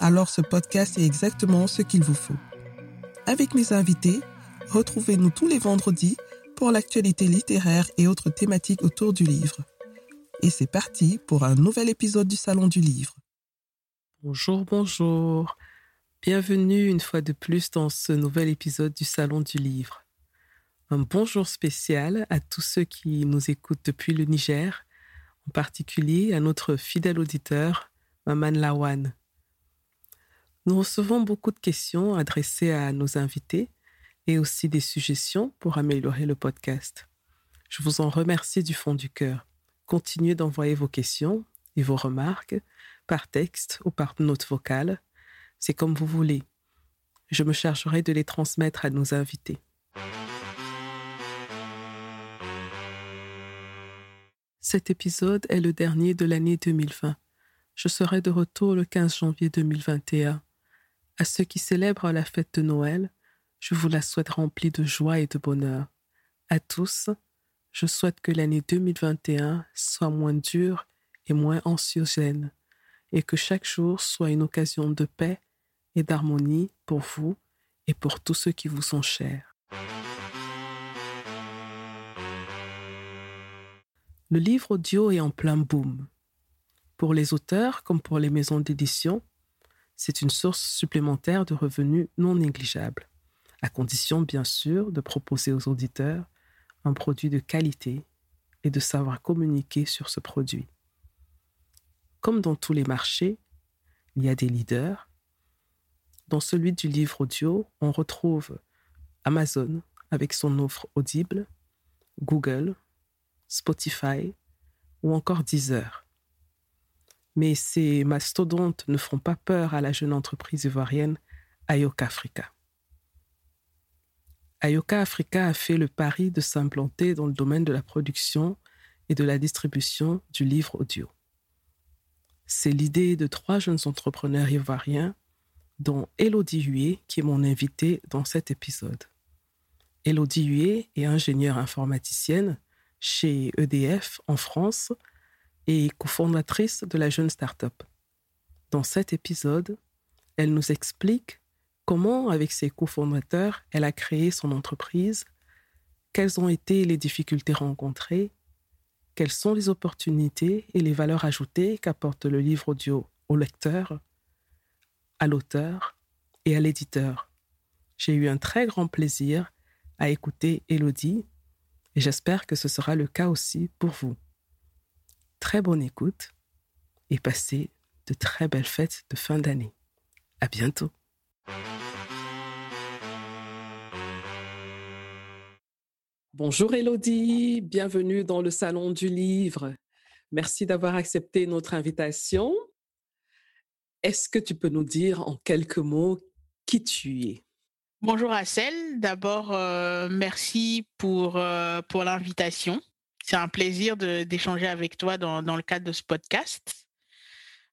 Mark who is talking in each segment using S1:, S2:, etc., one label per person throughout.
S1: alors ce podcast est exactement ce qu'il vous faut. Avec mes invités, retrouvez-nous tous les vendredis pour l'actualité littéraire et autres thématiques autour du livre. Et c'est parti pour un nouvel épisode du Salon du Livre. Bonjour, bonjour. Bienvenue une fois de plus dans ce nouvel épisode du Salon du Livre. Un bonjour spécial à tous ceux qui nous écoutent depuis le Niger, en particulier à notre fidèle auditeur, Maman Lawan. Nous recevons beaucoup de questions adressées à nos invités et aussi des suggestions pour améliorer le podcast. Je vous en remercie du fond du cœur. Continuez d'envoyer vos questions et vos remarques par texte ou par note vocale. C'est comme vous voulez. Je me chargerai de les transmettre à nos invités. Cet épisode est le dernier de l'année 2020. Je serai de retour le 15 janvier 2021. À ceux qui célèbrent la fête de Noël, je vous la souhaite remplie de joie et de bonheur. À tous, je souhaite que l'année 2021 soit moins dure et moins anxiogène, et que chaque jour soit une occasion de paix et d'harmonie pour vous et pour tous ceux qui vous sont chers. Le livre audio est en plein boom. Pour les auteurs comme pour les maisons d'édition, c'est une source supplémentaire de revenus non négligeable, à condition bien sûr de proposer aux auditeurs un produit de qualité et de savoir communiquer sur ce produit. Comme dans tous les marchés, il y a des leaders. Dans celui du livre audio, on retrouve Amazon avec son offre audible, Google Spotify ou encore Deezer. Mais ces mastodontes ne font pas peur à la jeune entreprise ivoirienne Ayoka Africa. Ayoka Africa a fait le pari de s'implanter dans le domaine de la production et de la distribution du livre audio. C'est l'idée de trois jeunes entrepreneurs ivoiriens, dont Elodie Hué, qui est mon invitée dans cet épisode. Elodie Hué est ingénieure informaticienne chez EDF en France et cofondatrice de la jeune start-up. Dans cet épisode, elle nous explique comment, avec ses cofondateurs, elle a créé son entreprise, quelles ont été les difficultés rencontrées, quelles sont les opportunités et les valeurs ajoutées qu'apporte le livre audio au lecteur, à l'auteur et à l'éditeur. J'ai eu un très grand plaisir à écouter Elodie et j'espère que ce sera le cas aussi pour vous. Très bonne écoute et passez de très belles fêtes de fin d'année. À bientôt. Bonjour Elodie, bienvenue dans le Salon du Livre. Merci d'avoir accepté notre invitation. Est-ce que tu peux nous dire en quelques mots qui tu es?
S2: Bonjour Assel. D'abord, euh, merci pour, euh, pour l'invitation. C'est un plaisir d'échanger avec toi dans, dans, le cadre de ce podcast.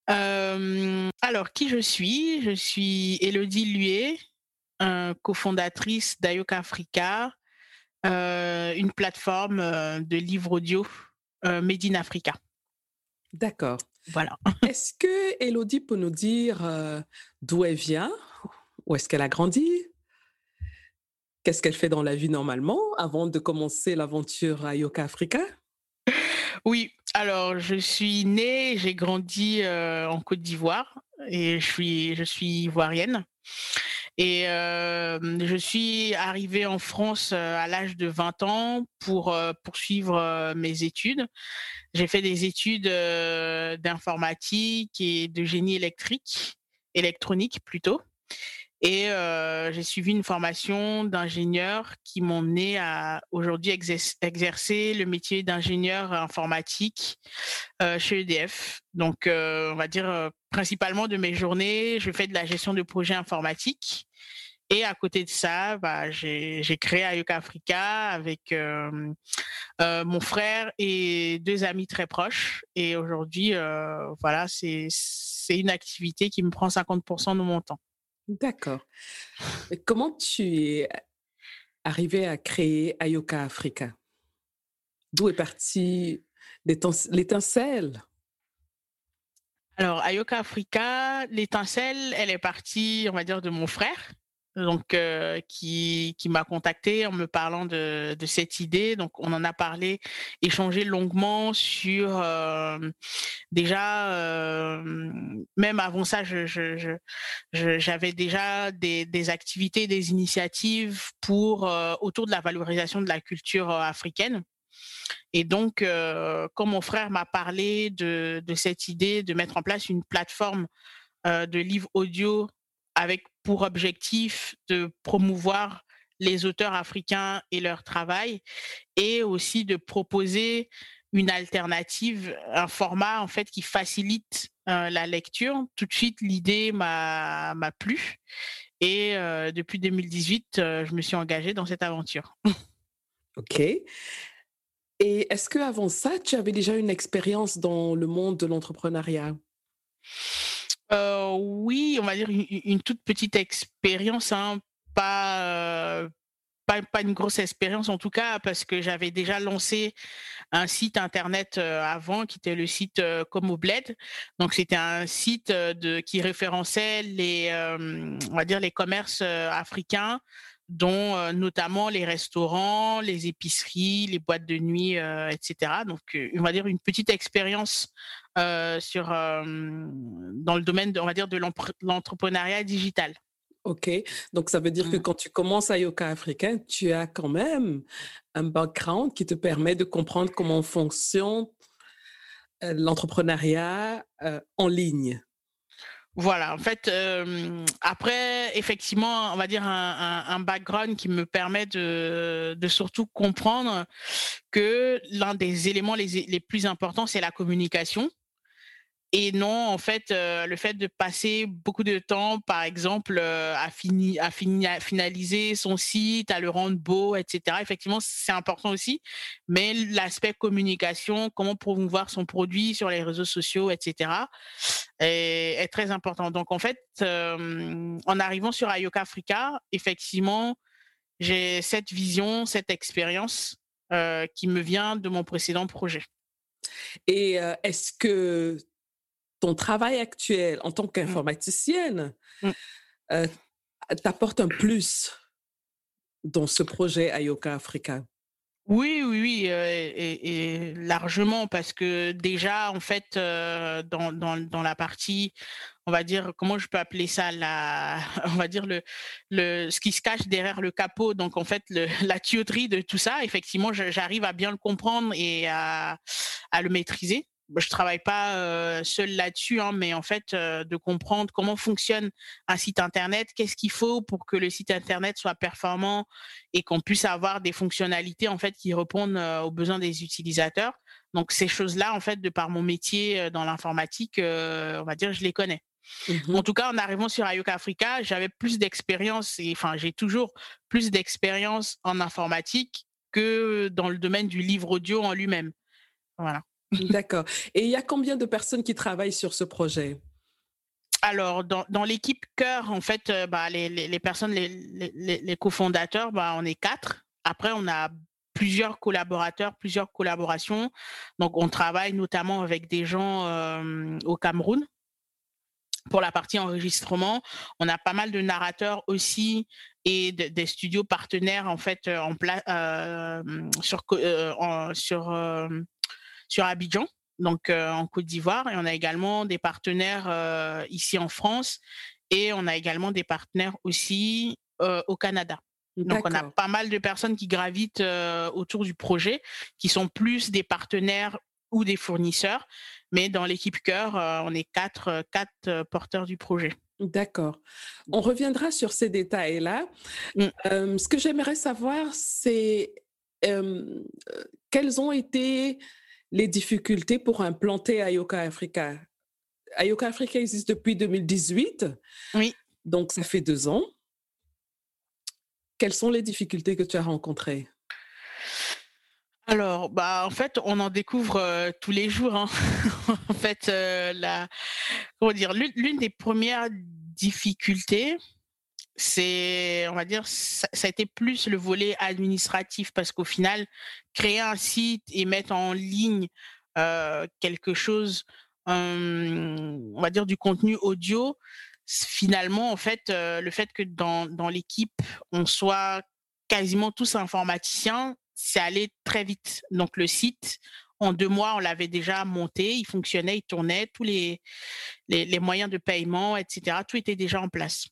S2: Euh, alors, qui je suis? Je suis Elodie Luet, cofondatrice d'Ayoka Africa, une plateforme de livres audio Made in Africa.
S1: D'accord.
S2: Voilà.
S1: Est-ce que Elodie peut nous dire d'où elle vient? Où est-ce qu'elle a grandi? Qu'est-ce qu'elle fait dans la vie normalement avant de commencer l'aventure à Yoka Africa?
S2: Oui, alors je suis née, j'ai grandi euh, en Côte d'Ivoire et je suis, je suis ivoirienne. Et euh, je suis arrivée en France euh, à l'âge de 20 ans pour poursuivre mes études. J'ai fait des études d'informatique et de génie électrique, électronique plutôt. Et j'ai suivi une formation d'ingénieur qui m'ont mené à aujourd'hui exercer le métier d'ingénieur informatique chez EDF. Donc, on va dire principalement de mes journées, je fais de la gestion de projets informatiques. Et à côté de ça, bah, j'ai créé Ayoka Africa avec mon frère et deux amis très proches. Et aujourd'hui, voilà, c'est une activité qui me prend 50% de mon temps.
S3: D'accord. Comment tu es arrivé à créer Ayoka Africa? D'où est partie l'étincelle?
S2: Alors, Ayoka Africa, l'étincelle, elle est partie, on va dire, de mon frère donc euh, qui, qui m'a contacté en me parlant de, de, cette idée. Donc on en a parlé, échangé longuement sur euh, déjà euh, même avant ça, je, je, j'avais déjà des, des, activités, des initiatives pour autour de la valorisation de la culture africaine. Et donc, quand mon frère m'a parlé de, de, cette idée de mettre en place une plateforme de livres audio avec pour objectif de promouvoir les auteurs africains et leur travail et aussi de proposer une alternative, un format en fait qui facilite euh, la lecture. Tout de suite, l'idée m'a plu et euh, depuis 2018, euh, je me suis engagée dans cette aventure.
S3: ok. Et est-ce que avant ça, tu avais déjà une expérience dans le monde de l'entrepreneuriat?
S2: Euh, oui, on va dire une, toute petite expérience, hein, pas, euh, pas, pas, une grosse expérience en tout cas, parce que j'avais déjà lancé un site internet euh, avant, qui était le site Como Bled. Donc c'était un site qui référençait les, on va dire les commerces africains dont notamment les restaurants, les épiceries, les boîtes de nuit, etc. Donc, on va dire une petite expérience sur dans le domaine, on va dire, de l'entrepreneuriat digital.
S3: Ok, donc ça veut dire que mmh. quand tu commences à Yoka Africain, tu as quand même un background qui te permet de comprendre comment fonctionne l'entrepreneuriat en ligne.
S2: Voilà, en fait, après, effectivement, on va dire un, background qui me permet de, surtout comprendre que l'un des éléments les plus importants, c'est la communication. Et non, en fait, le fait de passer beaucoup de temps, par exemple, à, fini, à, finaliser son site, à le rendre beau, etc., effectivement, c'est important aussi. Mais l'aspect communication, comment promouvoir son produit sur les réseaux sociaux, etc., est, est très important. Donc, en fait, en arrivant sur Ayoka Africa, effectivement, j'ai cette vision, cette expérience qui me vient de mon précédent projet.
S3: Et est-ce que ton travail actuel en tant mmh. qu'informaticienne mmh. euh, t'apporte un plus dans ce projet Ayoka Africa?
S2: Oui, oui, oui, euh, et, largement parce que déjà, en fait, euh, dans, dans, la partie, on va dire, comment je peux appeler ça, la, on va dire le, le, ce qui se cache derrière le capot. Donc, en fait, le, la tuyauterie de tout ça, effectivement, j'arrive à bien le comprendre et à, à le maîtriser. Bah, je travaille pas euh, seul là-dessus, hein, mais en fait, euh, de comprendre comment fonctionne un site internet, qu'est-ce qu'il faut pour que le site internet soit performant et qu'on puisse avoir des fonctionnalités en fait qui répondent euh, aux besoins des utilisateurs. Donc ces choses-là, en fait, de par mon métier dans l'informatique, on va dire, je les connais. Mmh en tout cas, en arrivant sur Ayoka Africa, j'avais plus d'expérience, et enfin, j'ai toujours plus d'expérience en informatique que dans le domaine du livre audio en lui-même. Voilà.
S3: D'accord. Et il y a combien de personnes qui travaillent sur ce projet?
S2: Alors, dans, l'équipe cœur, en fait, euh, bah, les, personnes, les, les, cofondateurs, bah, on est quatre. Après, on a plusieurs collaborateurs, plusieurs collaborations. Donc, on travaille notamment avec des gens euh, au Cameroun. Pour la partie enregistrement, on a pas mal de narrateurs aussi et des studios partenaires en fait euh, sur sur sur Abidjan, donc euh, en Côte d'Ivoire. Et on a également des partenaires euh, ici en France et on a également des partenaires aussi euh, au Canada. Donc on a pas mal de personnes qui gravitent autour du projet, qui sont plus des partenaires ou des fournisseurs. Mais dans l'équipe cœur, on est quatre, quatre porteurs du projet.
S3: D'accord. On reviendra sur ces détails-là. Mmh. ce que j'aimerais savoir, c'est quelles ont été les difficultés pour implanter Ayoka Africa Ayoka Africa existe depuis 2018.
S2: Oui.
S3: Donc, ça fait deux ans. Quelles sont les difficultés que tu as rencontrées?
S2: Alors, bah, en fait, on en découvre euh, tous les jours. Hein. en fait, euh, la, comment dire, l'une des premières difficultés, c'est, on va dire, ça, a été plus le volet administratif parce qu'au final, créer un site et mettre en ligne euh, quelque chose, on va dire, du contenu audio, finalement, en fait, le fait que dans, l'équipe, on soit quasiment tous informaticiens, c'est allé très vite. Donc le site, en deux mois, on l'avait déjà monté, il fonctionnait, il tournait, tous les, moyens de paiement, etc., tout était déjà en place.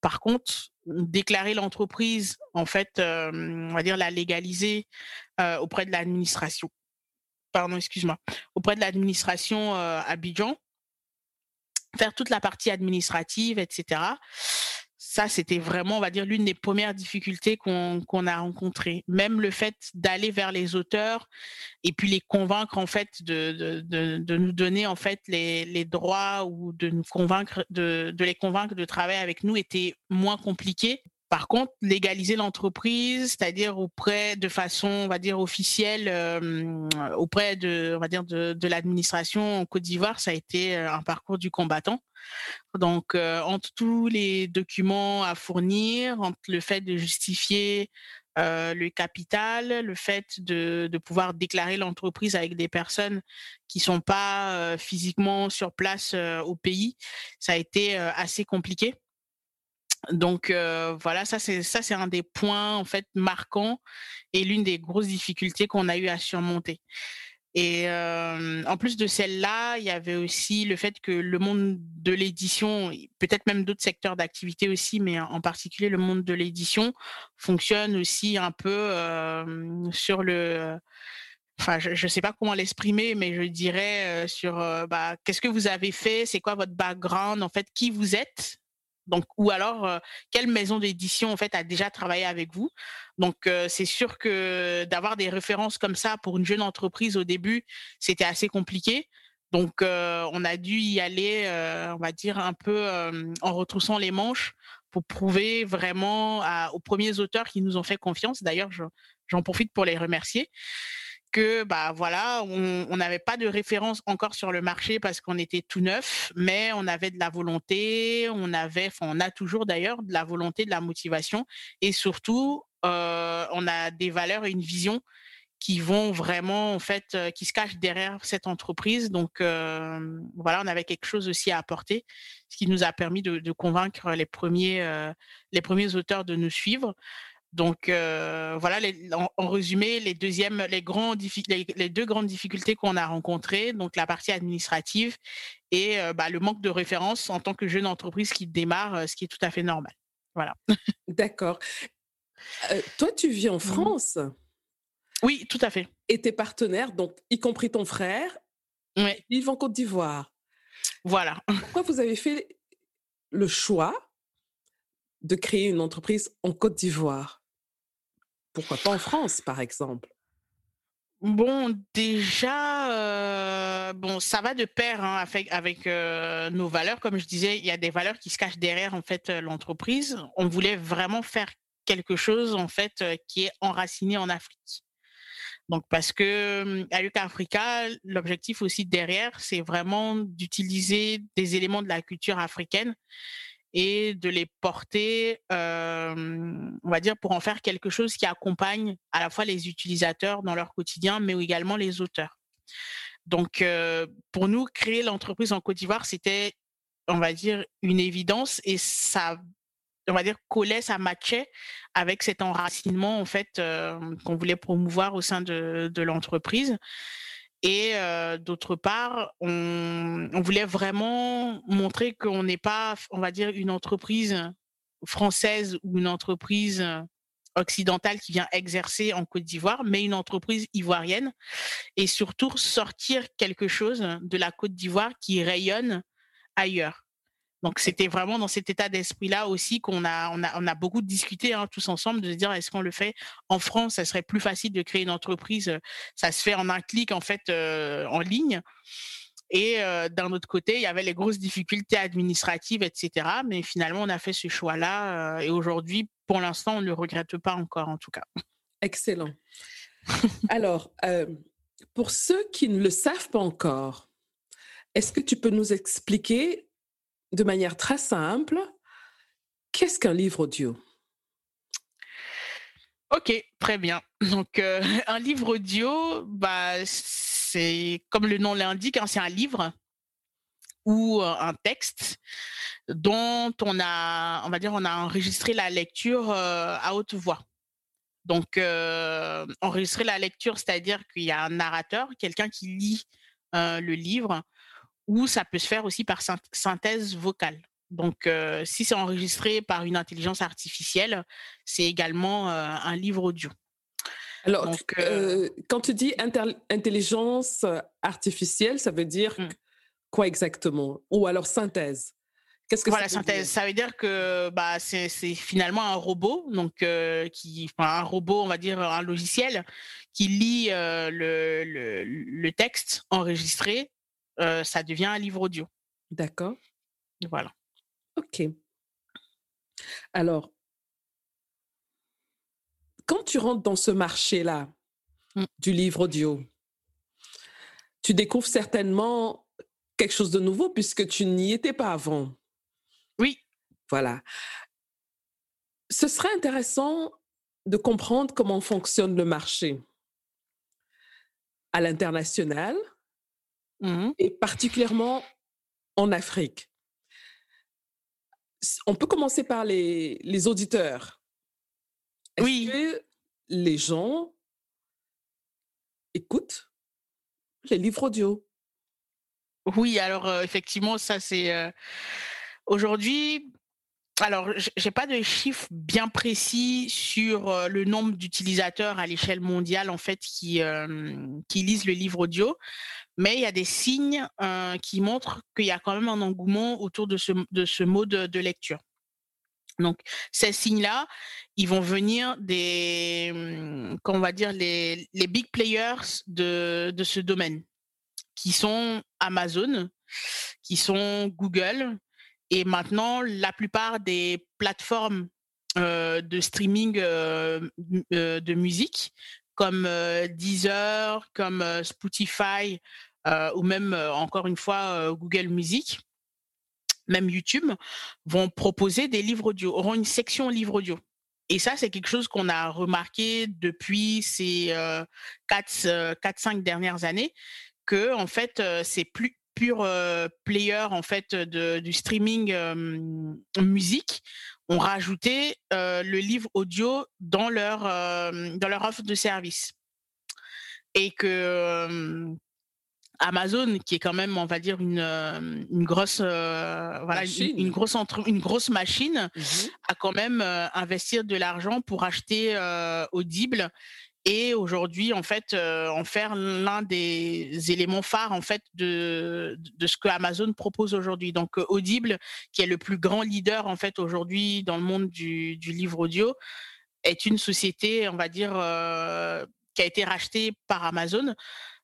S2: Par contre, déclarer l'entreprise, en fait, on va dire la légaliser auprès de l'administration. Pardon, excuse-moi. Auprès de l'administration à Abidjan, faire toute la partie administrative, etc ça, c'était vraiment, on va dire, l'une des premières difficultés qu'on a rencontrées. Même le fait d'aller vers les auteurs et puis les convaincre, en fait, de, nous donner, en fait, les, les, droits ou de nous convaincre, de, de les convaincre de travailler avec nous était moins compliqué par contre, légaliser l'entreprise, c'est-à-dire auprès de façon, on va dire officielle, euh, auprès de, on va dire de, l'administration en Côte d'Ivoire, ça a été euh, un parcours du combattant. Donc, euh, entre tous les documents à fournir, entre le fait de justifier le capital, le fait de, de pouvoir déclarer l'entreprise avec des personnes qui sont pas physiquement sur place au pays, ça a été assez compliqué. Donc voilà, ça c'est ça c'est un des points en fait marquants et l'une des grosses difficultés qu'on a eu à surmonter. Et en plus de celle-là, il y avait aussi le fait que le monde de l'édition, peut-être même d'autres secteurs d'activité aussi, mais en particulier le monde de l'édition, fonctionne aussi un peu sur le enfin je ne sais pas comment l'exprimer, mais je dirais sur bah, qu'est-ce que vous avez fait, c'est quoi votre background, en fait, qui vous êtes, donc, ou alors, quelle maison d'édition en fait a déjà travaillé avec vous? Donc, c'est sûr que d'avoir des références comme ça pour une jeune entreprise au début, c'était assez compliqué. Donc, on a dû y aller, on va dire un peu en retroussant les manches pour prouver vraiment aux premiers auteurs qui nous ont fait confiance. D'ailleurs, j'en profite pour les remercier que bah voilà, on n'avait pas de référence encore sur le marché parce qu'on était tout neuf, mais on avait de la volonté, on avait, on a toujours d'ailleurs de la volonté, de la motivation, et surtout euh, on a des valeurs et une vision qui vont vraiment en fait, euh, qui se cachent derrière cette entreprise. Donc euh, voilà, on avait quelque chose aussi à apporter, ce qui nous a permis de, de convaincre les premiers, les premiers auteurs de nous suivre. Donc euh, voilà, en, résumé, les deuxièmes, les, grands, les, deux grandes difficultés qu'on a rencontrées, donc la partie administrative et euh, bah, le manque de référence en tant que jeune entreprise qui démarre, euh, ce qui est tout à fait normal. Voilà.
S3: D'accord. toi, tu vis en mmh France.
S2: Oui, tout à fait.
S3: Et tes partenaires, donc y compris ton frère, vivent en Côte d'Ivoire.
S2: Voilà.
S3: Pourquoi vous avez fait le choix de créer une entreprise en Côte d'Ivoire? Pourquoi pas en France, par exemple?
S2: Bon, déjà, euh, bon, ça va de pair hein, avec, euh, nos valeurs. Comme je disais, il y a des valeurs qui se cachent derrière en fait euh, l'entreprise. On voulait vraiment faire quelque chose en fait qui est enraciné en Afrique. Donc parce que à Luca Africa, l'objectif aussi derrière, c'est vraiment d'utiliser des éléments de la culture africaine et de les porter, on va dire, pour en faire quelque chose qui accompagne à la fois les utilisateurs dans leur quotidien, mais également les auteurs. Donc, pour nous, créer l'entreprise en Côte d'Ivoire, c'était, on va dire, une évidence et ça, on va dire, collait, ça matchait avec cet enracinement, en fait, qu'on voulait promouvoir au sein de, de l'entreprise. Et d'autre part, on, voulait vraiment montrer qu'on n'est pas, on va dire, une entreprise française ou une entreprise occidentale qui vient exercer en Côte d'Ivoire, mais une entreprise ivoirienne. Et surtout, sortir quelque chose de la Côte d'Ivoire qui rayonne ailleurs. Donc c'était vraiment dans cet état d'esprit-là aussi qu'on a beaucoup discuté hein, tous ensemble de se dire est-ce qu'on le fait en France, ça serait plus facile de créer une entreprise, ça se fait en un clic en fait en ligne. Et d'un autre côté, il y avait les grosses difficultés administratives, etc. Mais finalement, on a fait ce choix-là. et aujourd'hui, pour l'instant, on ne le regrette pas encore, en tout cas.
S3: Excellent. Alors, pour ceux qui ne le savent pas encore, est-ce que tu peux nous expliquer de manière très simple qu'est-ce qu'un livre audio?
S2: Ok, très bien. Donc, un livre audio, bah, c'est comme le nom l'indique, hein, c'est un livre ou un texte dont on a, on va dire, on a enregistré la lecture à haute voix. Donc, enregistrer la lecture, c'est-à-dire qu'il y a un narrateur, quelqu'un qui lit le livre, ou ça peut se faire aussi par synthèse vocale. Donc, si c'est enregistré par une intelligence artificielle, c'est également un livre audio.
S3: Alors, quand tu dis intelligence artificielle, ça veut dire mmh. quoi exactement? Ou alors synthèse?
S2: Qu'est-ce que voilà, ça synthèse. Ça veut dire que bah, c'est finalement un robot, donc qui, un robot, on va dire un logiciel qui lit le, le, le, texte enregistré. Ça devient un livre audio.
S3: D'accord.
S2: Voilà.
S3: Ok. Alors, quand tu rentres dans ce marché-là mmh. du livre audio, tu découvres certainement quelque chose de nouveau puisque tu n'y étais pas avant.
S2: Oui.
S3: Voilà. Ce serait intéressant de comprendre comment fonctionne le marché à l'international mmh. et particulièrement en Afrique. On peut commencer par les, les auditeurs. Est-ce oui. que les gens écoutent les livres audio?
S2: Oui, alors effectivement, ça c'est aujourd'hui. Alors, j'ai pas de chiffres bien précis sur le nombre d'utilisateurs à l'échelle mondiale en fait qui qui lisent le livre audio, mais il y a des signes qui montrent qu'il y a quand même un engouement autour de ce de mode de lecture. Donc, ces signes-là, ils vont venir des, mmh, on va dire, les, big players de, de, ce domaine, qui sont Amazon, qui sont Google, et maintenant, la plupart des plateformes euh, de streaming euh, euh, de musique, comme Deezer, comme Spotify, ou même, encore une fois, Google Music, même YouTube, vont proposer des livres audio, auront une section livres audio. Et ça, c'est quelque chose qu'on a remarqué depuis ces euh, 4-5 dernières années, que en fait, ces plus purs players en fait de, du streaming musique ont rajouté le livre audio dans leur dans leur offre de service et que Amazon, qui est quand même, on va dire, une, euh, une grosse, euh, voilà, une, grosse une grosse machine, mmh a quand même euh, investi de l'argent pour acheter Audible et aujourd'hui, en fait, en faire l'un des éléments phares, en fait, de, de ce que Amazon propose aujourd'hui. Donc, Audible, qui est le plus grand leader, en fait, aujourd'hui dans le monde du, du livre audio, est une société, on va dire, qui a été rachetée par Amazon.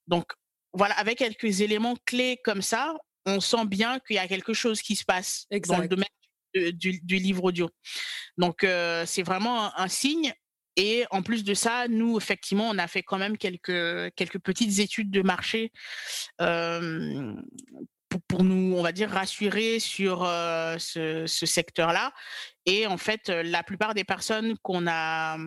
S2: Donc, voilà, avec quelques éléments clés comme ça, on sent bien qu'il y a quelque chose qui se passe dans le domaine du, livre audio. Donc, euh, c'est vraiment un, signe. Et en plus de ça, nous, effectivement, on a fait quand même quelques, quelques petites études de marché euh, pour, nous, on va dire, rassurer sur euh, ce, ce secteur-là. Et en fait, la plupart des personnes qu'on a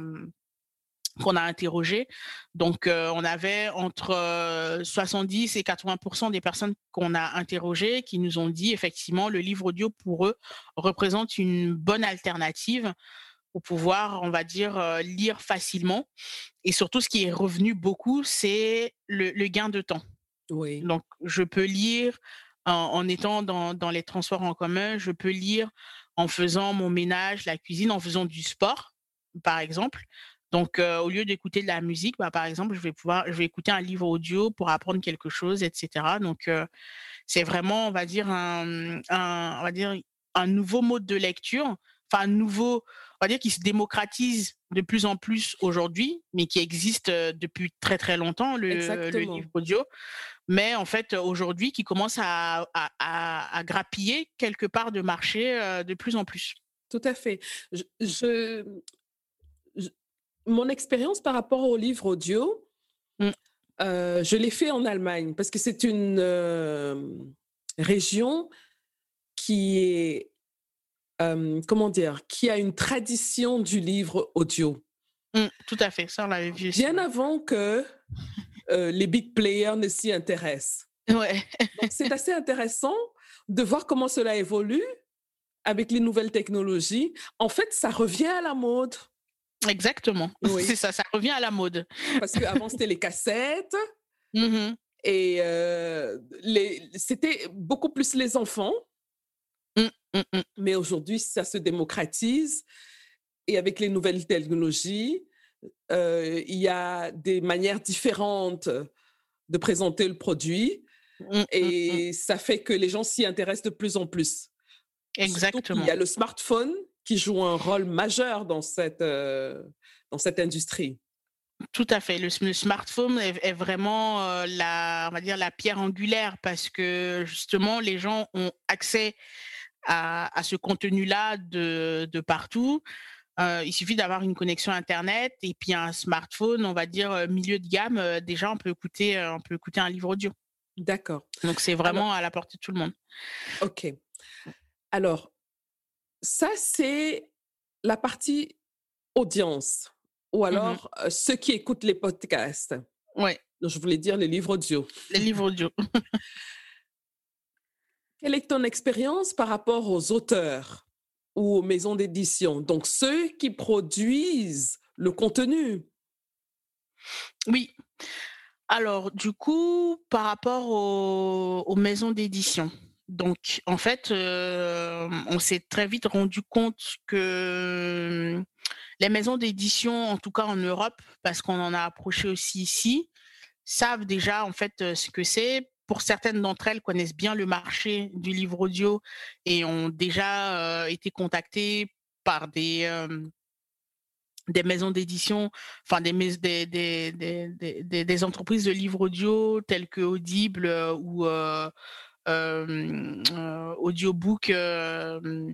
S2: qu'on a interrogé. Donc, euh, on avait entre 70 euh, et 80% des personnes qu'on a interrogées qui nous ont dit effectivement le livre audio pour eux représente une bonne alternative pour pouvoir, on va dire, euh, lire facilement. Et surtout, ce qui est revenu beaucoup, c'est le, gain de temps.
S3: Oui.
S2: Donc, je peux lire en, étant dans, dans les transports en commun, je peux lire en faisant mon ménage, la cuisine, en faisant du sport, par exemple. Donc, au lieu d'écouter de la musique, bah, par exemple, je vais pouvoir, je vais écouter un livre audio pour apprendre quelque chose, etc. Donc, c'est vraiment, on va dire, un, on va dire, un nouveau mode de lecture, enfin un nouveau, on va dire qui se démocratise de plus en plus aujourd'hui, mais qui existe depuis très très longtemps, le, livre audio. Mais en fait, aujourd'hui, qui commence à, à, grappiller quelque part de marché de plus en plus.
S1: Tout à fait. Je, mon expérience par rapport au livre audio, mmh. je l'ai fait en Allemagne parce que c'est une région qui est comment dire, qui a une tradition du livre audio.
S2: Mmh, tout à fait, ça on l'avait vu.
S1: Bien avant que les big players ne s'y intéressent.
S2: Ouais.
S1: c'est assez intéressant de voir comment cela évolue avec les nouvelles technologies. En fait, ça revient à la mode.
S2: Exactement. Oui. C'est ça, ça revient à la mode.
S1: Parce qu'avant, c'était les cassettes. Mmh et c'était beaucoup plus les enfants Mmh, mmh. Mais aujourd'hui, ça se démocratise. Et avec les nouvelles technologies, il y a des manières différentes de présenter le produit. et ça fait que les gens s'y intéressent de plus en plus.
S2: Exactement.
S1: Il y a le smartphone qui joue un rôle majeur dans cette, dans cette industrie.
S2: Tout à fait. Le, smartphone est, vraiment la, on va dire la pierre angulaire parce que justement les gens ont accès à, ce contenu-là de, de, partout. Euh, il suffit d'avoir une connexion Internet et puis un smartphone, on va dire euh, milieu de gamme. Euh, déjà, on peut écouter, on peut écouter un livre audio.
S1: D'accord.
S2: Donc, c'est vraiment à la portée de tout le monde.
S1: OK. Alors, ça, c'est la partie audience ou mmh alors ceux qui écoutent les podcasts.
S2: Oui.
S1: Je voulais dire les livres audio.
S2: Les livres audio.
S1: Quelle est ton expérience par rapport aux auteurs ou aux maisons d'édition, donc ceux qui produisent le contenu
S2: Oui. Alors, du coup, par rapport aux, maisons d'édition, donc en fait, euh, on s'est très vite rendu compte que les maisons d'édition, en tout cas en Europe, parce qu'on en a approché aussi ici, savent déjà en fait euh, ce que c'est. Pour certaines d'entre elles, connaissent bien le marché du livre audio et ont déjà euh, été contactées par des, maisons d'édition, enfin des, des, des, entreprises de livres audio telles que Audible ou Audiobook et,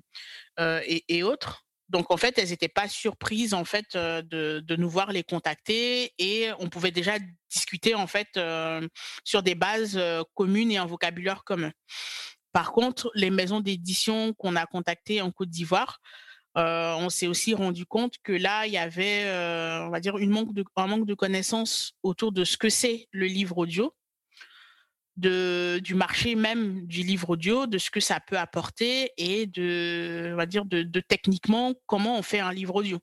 S2: et, autres. Donc en fait, elles n'étaient pas surprises en fait de, de, nous voir les contacter et on pouvait déjà discuter en fait sur des bases communes et un vocabulaire commun. Par contre, les maisons d'édition qu'on a contactées en Côte d'Ivoire, on s'est aussi rendu compte que là, il y avait, on va dire, une manque de, un manque de connaissances autour de ce que c'est le livre audio du marché même du livre audio, de ce que ça peut apporter et de, on va dire, de, techniquement comment on fait un livre audio.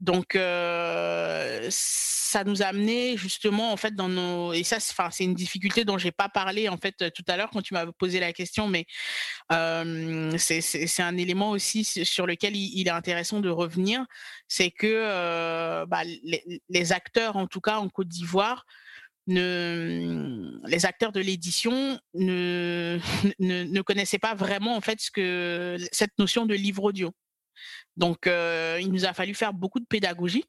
S2: Donc, euh, ça nous a amené justement, en fait, dans nos. Et ça, c'est une difficulté dont j'ai pas parlé, en fait, tout à l'heure quand tu m'as posé la question, mais euh, c'est un élément aussi sur lequel il, est intéressant de revenir. C'est que euh, bah, les, acteurs, en tout cas en Côte d'Ivoire, ne, les acteurs de l'édition ne, connaissaient pas vraiment en fait cette notion de livre audio. Donc, euh, il nous a fallu faire beaucoup de pédagogie.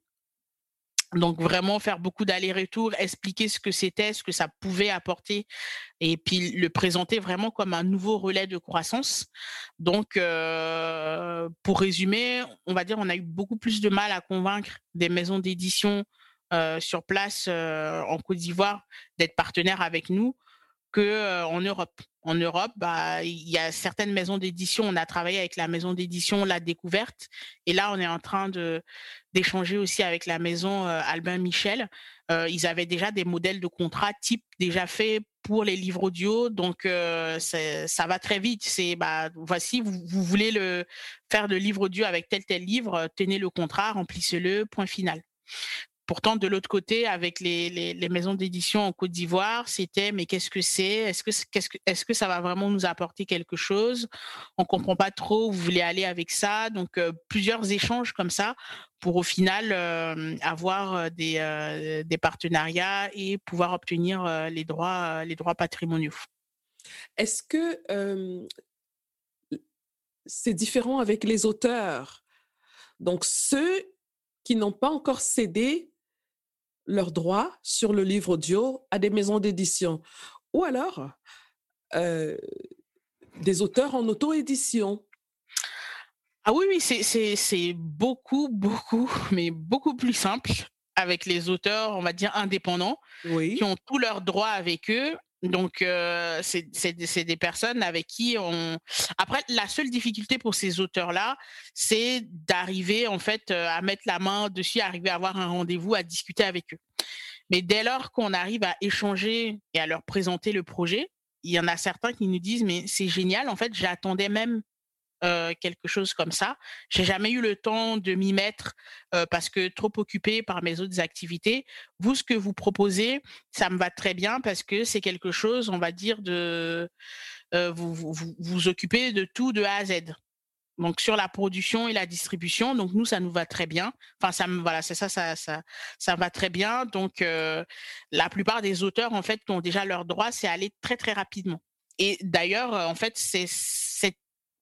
S2: Donc vraiment faire beaucoup d'allers-retours, expliquer ce que c'était, ce que ça pouvait apporter, et puis le présenter vraiment comme un nouveau relais de croissance. Donc euh, pour résumer, on va dire on a eu beaucoup plus de mal à convaincre des maisons d'édition sur place euh, en Côte d'Ivoire d'être partenaire avec nous que euh, en Europe. En Europe, bah, il y a certaines maisons d'édition. On a travaillé avec la maison d'édition La Découverte, et là, on est en train de d'échanger aussi avec la maison Albin Michel. ils avaient déjà des modèles de contrat type déjà faits pour les livres audio, donc ça va très vite. C'est bah voici, vous, vous, voulez le faire de livre audio avec tel tel livre, tenez le contrat, remplissez-le, point final. Pourtant, de l'autre côté, avec les, les, maisons d'édition en Côte d'Ivoire, c'était mais qu'est-ce que c'est? Est-ce que, qu'est-ce que, est-ce que ça va vraiment nous apporter quelque chose? On comprend pas trop où vous voulez aller avec ça. Donc, euh, plusieurs échanges comme ça pour au final euh, avoir euh, des, des, partenariats et pouvoir obtenir les droits, les droits patrimoniaux.
S1: Est-ce que c'est différent avec les auteurs? Donc, ceux qui n'ont pas encore cédé leurs droits sur le livre audio à des maisons d'édition. Ou alors, euh, des auteurs en auto-édition.
S2: Ah oui, oui, c'est beaucoup, beaucoup, mais beaucoup plus simple avec les auteurs, on va dire, indépendants, qui ont tous leurs droits avec eux. Donc, euh, c'est des personnes avec qui on... Après, la seule difficulté pour ces auteurs-là, c'est d'arriver, en fait, euh, à mettre la main dessus, arriver à avoir un rendez-vous, à discuter avec eux. Mais dès lors qu'on arrive à échanger et à leur présenter le projet, il y en a certains qui nous disent, mais c'est génial, en fait, j'attendais même euh, quelque chose comme ça. J'ai jamais eu le temps de m'y mettre euh, parce que trop occupé par mes autres activités. Vous, ce que vous proposez, ça me va très bien parce que c'est quelque chose, on va dire, de euh, vous, vous, vous occupez de tout de A à Z. Donc sur la production et la distribution, donc nous ça nous va très bien. Enfin ça me voilà c'est ça ça ça ça va très bien. Donc la plupart des auteurs en fait qui ont déjà leurs droits, c'est aller très très rapidement. Et d'ailleurs en fait c'est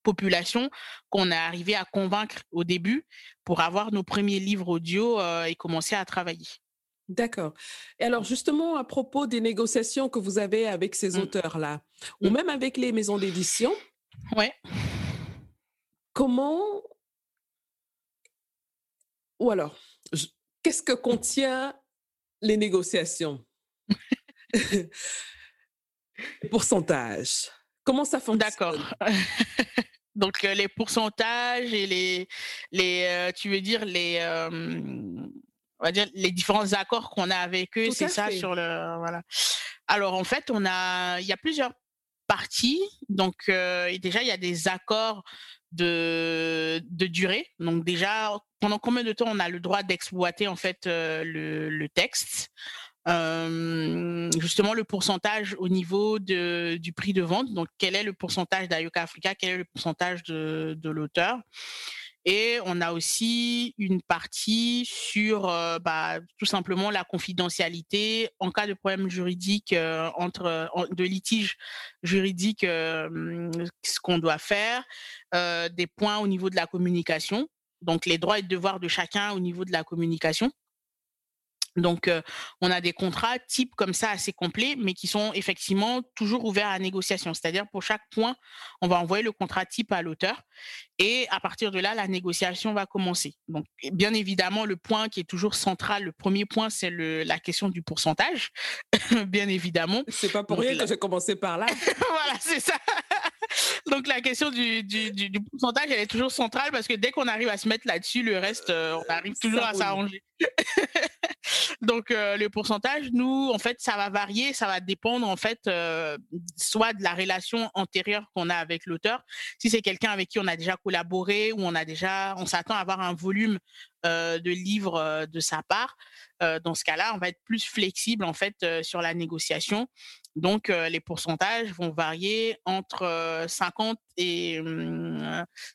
S2: population qu'on a arrivé à convaincre au début pour avoir nos premiers livres audio euh, et commencer à travailler.
S1: D'accord. Et alors justement, à propos des négociations que vous avez avec ces mmh. auteurs-là, ou mmh. même avec les maisons d'édition,
S2: ouais.
S1: comment... Ou alors, qu'est-ce que contient les négociations? Pourcentage. Comment ça fonctionne?
S2: D'accord. Donc les pourcentages et les, les tu veux dire les, on va dire les différents accords qu'on a avec eux, c'est ça sur le voilà. Alors en fait, on a, il y a plusieurs parties. Donc déjà, il y a des accords de, de durée. Donc déjà, pendant combien de temps on a le droit d'exploiter en fait le, le texte? Justement le pourcentage au niveau de, du prix de vente. Donc, quel est le pourcentage d'Ayoka Africa? Quel est le pourcentage de, de l'auteur? Et on a aussi une partie sur bah, tout simplement la confidentialité en cas de problème juridique entre de litige juridique, ce qu'on doit faire, des points au niveau de la communication, donc les droits et devoirs de chacun au niveau de la communication. Donc, on a des contrats types comme ça assez complets, mais qui sont effectivement toujours ouverts à négociation. C'est-à-dire pour chaque point, on va envoyer le contrat type à l'auteur et à partir de là, la négociation va commencer. Donc, bien évidemment, le point qui est toujours central, le premier point, c'est la question du pourcentage, bien évidemment.
S1: C'est pas pour rien que j'ai commencé par là.
S2: voilà, c'est ça. Donc la question du, pourcentage, elle est toujours centrale parce que dès qu'on arrive à se mettre là-dessus, le reste, on arrive toujours à s'arranger. Donc euh, le pourcentage, nous, en fait, ça va varier, ça va dépendre en fait euh, soit de la relation antérieure qu'on a avec l'auteur. Si c'est quelqu'un avec qui on a déjà collaboré ou on a déjà, on s'attend à avoir un volume euh, de livres de sa part. dans ce cas-là, on va être plus flexible en fait sur la négociation. Donc les pourcentages vont varier entre 50 et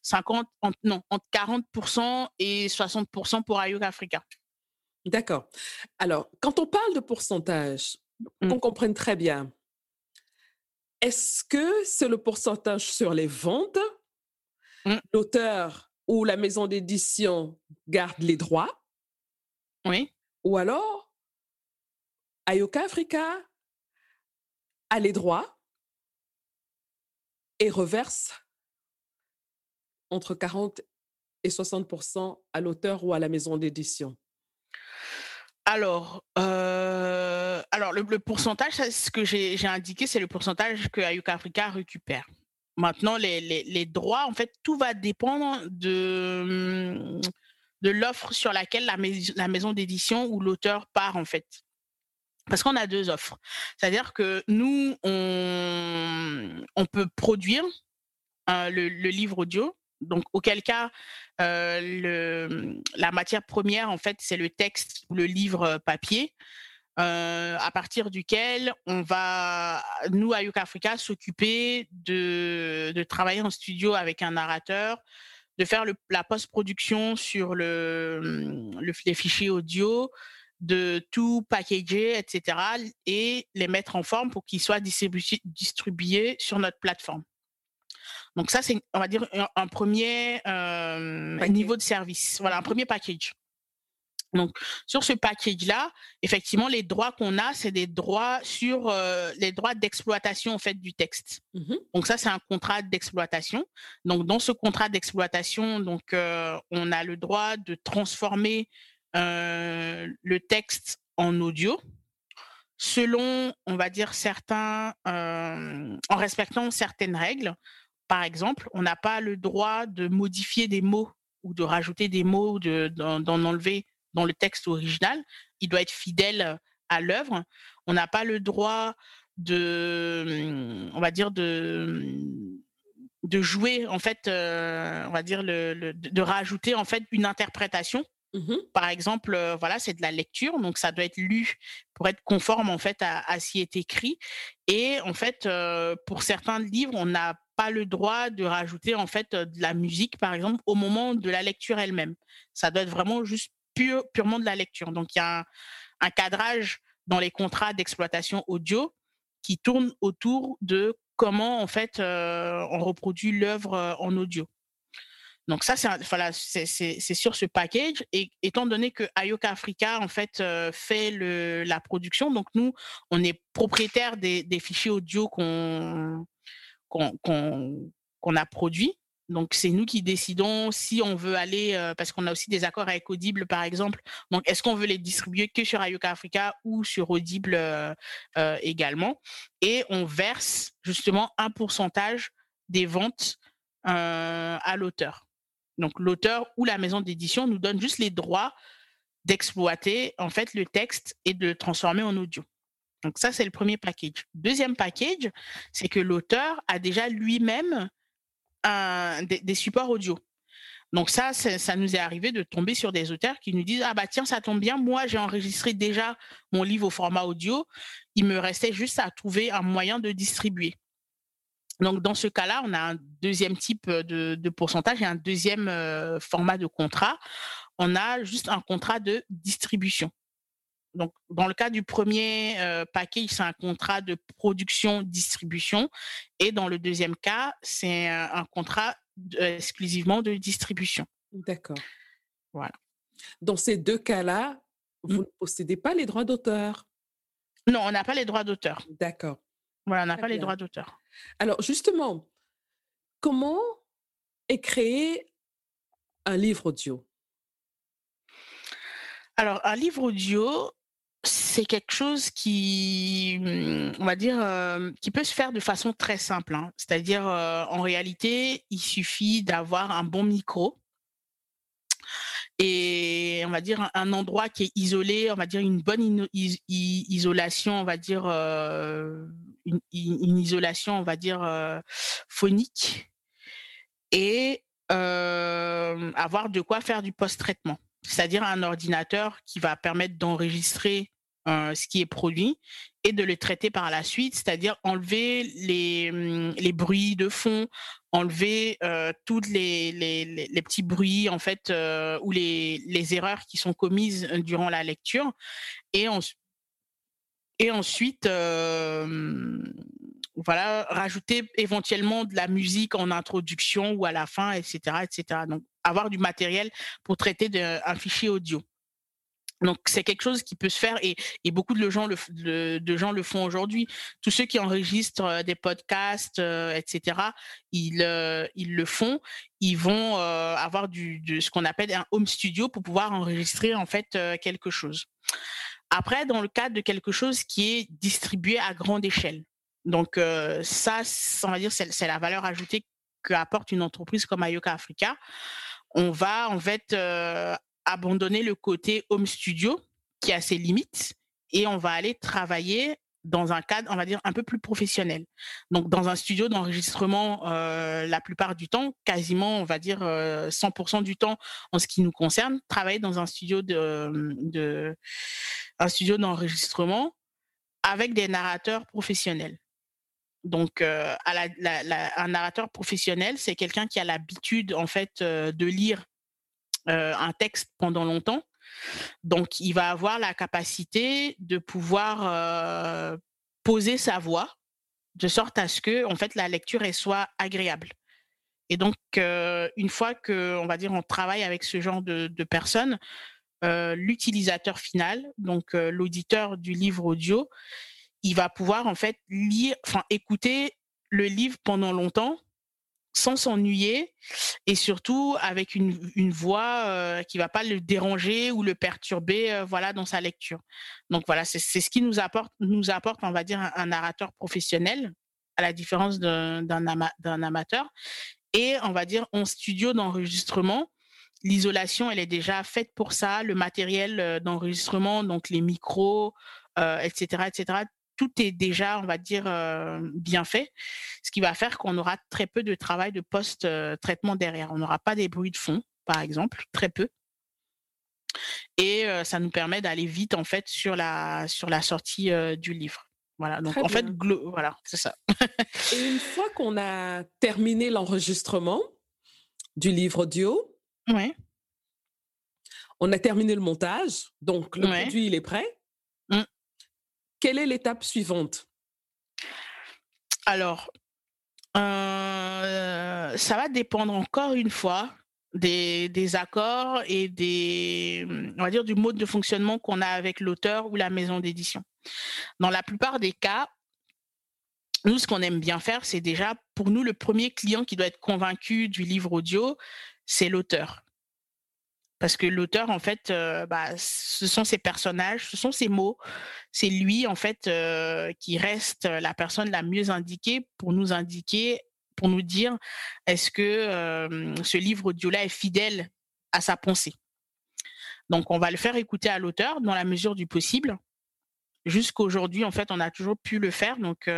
S2: 50, hum, non, entre 40% et 60% pour Ayuk Africa.
S1: D'accord. Alors, quand on parle de pourcentage, mmh. qu'on comprenne très bien, est-ce que c'est le pourcentage sur les ventes? Mmh. L'auteur ou la maison d'édition garde les droits?
S2: Oui.
S1: Ou alors, Ayoka Africa a les droits et reverse entre 40 et 60% à l'auteur ou à la maison d'édition.
S2: Alors, euh, alors le, pourcentage, ce que j'ai indiqué, c'est le pourcentage que Ayuka Africa récupère. Maintenant, les, droits, en fait, tout va dépendre de, de l'offre sur laquelle la, la maison d'édition ou l'auteur part, en fait. Parce qu'on a deux offres. C'est-à-dire que nous, on, on peut produire euh, le, livre audio donc, auquel cas, euh, la matière première, en fait, c'est le texte ou le livre euh, papier, à partir duquel on va, nous, à Yuka Africa, s'occuper de, travailler en studio avec un narrateur, de faire la post-production sur le, les fichiers audio, de tout packager, etc., et les mettre en forme pour qu'ils soient distribués sur notre plateforme. Donc ça, c'est, on va dire, un, premier niveau de service. Voilà, un premier package. Donc, sur ce package-là, effectivement, les droits qu'on a, c'est des droits sur les droits d'exploitation en fait du texte. Mmh donc ça, c'est un contrat d'exploitation. Donc, dans ce contrat d'exploitation, donc on a le droit de transformer le texte en audio selon, on va dire certains, en respectant certaines règles. Par exemple, on n'a pas le droit de modifier des mots ou de rajouter des mots, d'en enlever dans le texte original. Il doit être fidèle à l'œuvre. On n'a pas le droit de, on va dire de de jouer en fait, on va dire le, de rajouter en fait une interprétation. Mmh Par exemple, voilà, c'est de la lecture, donc ça doit être lu pour être conforme en fait à, ce qui est écrit. Et en fait, pour certains livres, on n'a pas le droit de rajouter en fait de la musique, par exemple, au moment de la lecture elle-même. Ça doit être vraiment juste purement de la lecture. Donc, il y a un, cadrage dans les contrats d'exploitation audio qui tourne autour de comment, en fait, on reproduit l'œuvre en audio. Donc ça, c'est sur ce package. Et étant donné que Ayoka Africa, en fait, euh, fait la production, donc nous, on est propriétaire des, fichiers audio qu'on a produits. Donc, c'est nous qui décidons si on veut aller, euh, parce qu'on a aussi des accords avec Audible, par exemple. Donc, est-ce qu'on veut les distribuer que sur Ayoka Africa ou sur Audible euh, également? Et on verse justement un pourcentage des ventes à l'auteur. Donc, l'auteur ou la maison d'édition nous donne juste les droits d'exploiter en fait le texte et de le transformer en audio. Donc ça, c'est le premier package. Deuxième package, c'est que l'auteur a déjà lui-même des, supports audio. Donc ça, ça nous est arrivé de tomber sur des auteurs qui nous disent ah bah tiens ça tombe bien, moi j'ai enregistré déjà mon livre au format audio, il me restait juste à trouver un moyen de distribuer. Donc dans ce cas-là, on a un deuxième type de, pourcentage et un deuxième euh, format de contrat. On a juste un contrat de distribution. Donc, dans le cas du premier euh, package, c'est un contrat de production-distribution. Et dans le deuxième cas, c'est un, contrat exclusivement de distribution.
S1: D'accord.
S2: Voilà.
S1: Dans ces deux cas-là, vous mmh. ne possédez pas les droits d'auteur
S2: Non, on n'a pas les droits d'auteur.
S1: D'accord.
S2: Voilà, on n'a pas les droits d'auteur.
S1: Alors, justement, comment est créé un livre audio?
S2: Alors, un livre audio, c'est quelque chose qui, mmh, on va dire, qui peut se faire de façon très simple. Hein. C'est-à-dire, en réalité, il suffit d'avoir un bon micro et on va dire un, endroit qui est isolé, on va dire une bonne isolation, on va dire une, isolation, on va dire phonique et avoir de quoi faire du post-traitement. C'est-à-dire un ordinateur qui va permettre d'enregistrer euh, ce qui est produit et de le traiter par la suite, c'est-à-dire enlever les, hum, les, bruits de fond, enlever euh, tous les, les, les, petits bruits en fait euh, ou les, les, erreurs qui sont commises durant la lecture. Et, et ensuite voilà rajouter éventuellement de la musique en introduction ou à la fin, etc., etc. Donc avoir du matériel pour traiter un fichier audio. Donc c'est quelque chose qui peut se faire et, beaucoup de gens le, font aujourd'hui. Tous ceux qui enregistrent euh, des podcasts, euh, etc., ils, euh, le font. Ils vont avoir du, ce qu'on appelle un home studio pour pouvoir enregistrer en fait quelque chose. Après, dans le cadre de quelque chose qui est distribué à grande échelle. Donc ça, on va dire, c'est la valeur ajoutée qu'apporte une entreprise comme Ayoka Africa on va en fait euh, abandonner le côté home studio qui a ses limites et on va aller travailler dans un cadre, on va dire, un peu plus professionnel. Donc, dans un studio d'enregistrement, euh, la plupart du temps, quasiment, on va dire, 100% euh, du temps, en ce qui nous concerne, travailler dans un studio de, un studio d'enregistrement avec des narrateurs professionnels. Donc, euh, un narrateur professionnel, c'est quelqu'un qui a l'habitude, en fait, de lire un texte pendant longtemps. Donc, il va avoir la capacité de pouvoir poser sa voix de sorte à ce que, fait, la lecture soit agréable. Et donc, une fois que, on va dire, on travaille avec ce genre de, personnes, l'utilisateur final, donc l'auditeur du livre audio, il va pouvoir en fait lire, enfin écouter le livre pendant longtemps sans s'ennuyer et surtout avec une, une voix euh, qui va pas le déranger ou le perturber euh, voilà dans sa lecture. Donc voilà, c'est ce qui nous apporte nous apporte on va dire un, narrateur professionnel à la différence d'un amateur et on va dire en studio d'enregistrement l'isolation elle est déjà faite pour ça, le matériel euh, d'enregistrement donc les micros etc etc tout est déjà, on va dire, euh, bien fait, ce qui va faire qu'on aura très peu de travail de post-traitement derrière. On n'aura pas des bruits de fond, par exemple, très peu. Et euh, ça nous permet d'aller vite, en fait, sur la, sur la sortie euh, du livre. Voilà, donc en fait, voilà, c'est ça.
S1: Et une fois qu'on a terminé l'enregistrement du livre audio,
S2: ouais.
S1: on a terminé le montage, donc le produit, il est prêt. Quelle est l'étape suivante?
S2: Alors, euh, ça va dépendre encore une fois des, accords et des, on va dire, du mode de fonctionnement qu'on a avec l'auteur ou la maison d'édition. Dans la plupart des cas, nous, ce qu'on aime bien faire, c'est déjà, pour nous, le premier client qui doit être convaincu du livre audio, c'est l'auteur parce que l'auteur en fait euh, bah, ce sont ses personnages ce sont ses mots. C'est lui en fait euh, qui reste la personne la mieux indiquée pour nous indiquer pour nous dire est-ce que euh, ce livre audio là est fidèle à sa pensée. Donc on va le faire écouter à l'auteur dans la mesure du possible. Jusqu'aujourd'hui en fait on a toujours pu le faire. Donc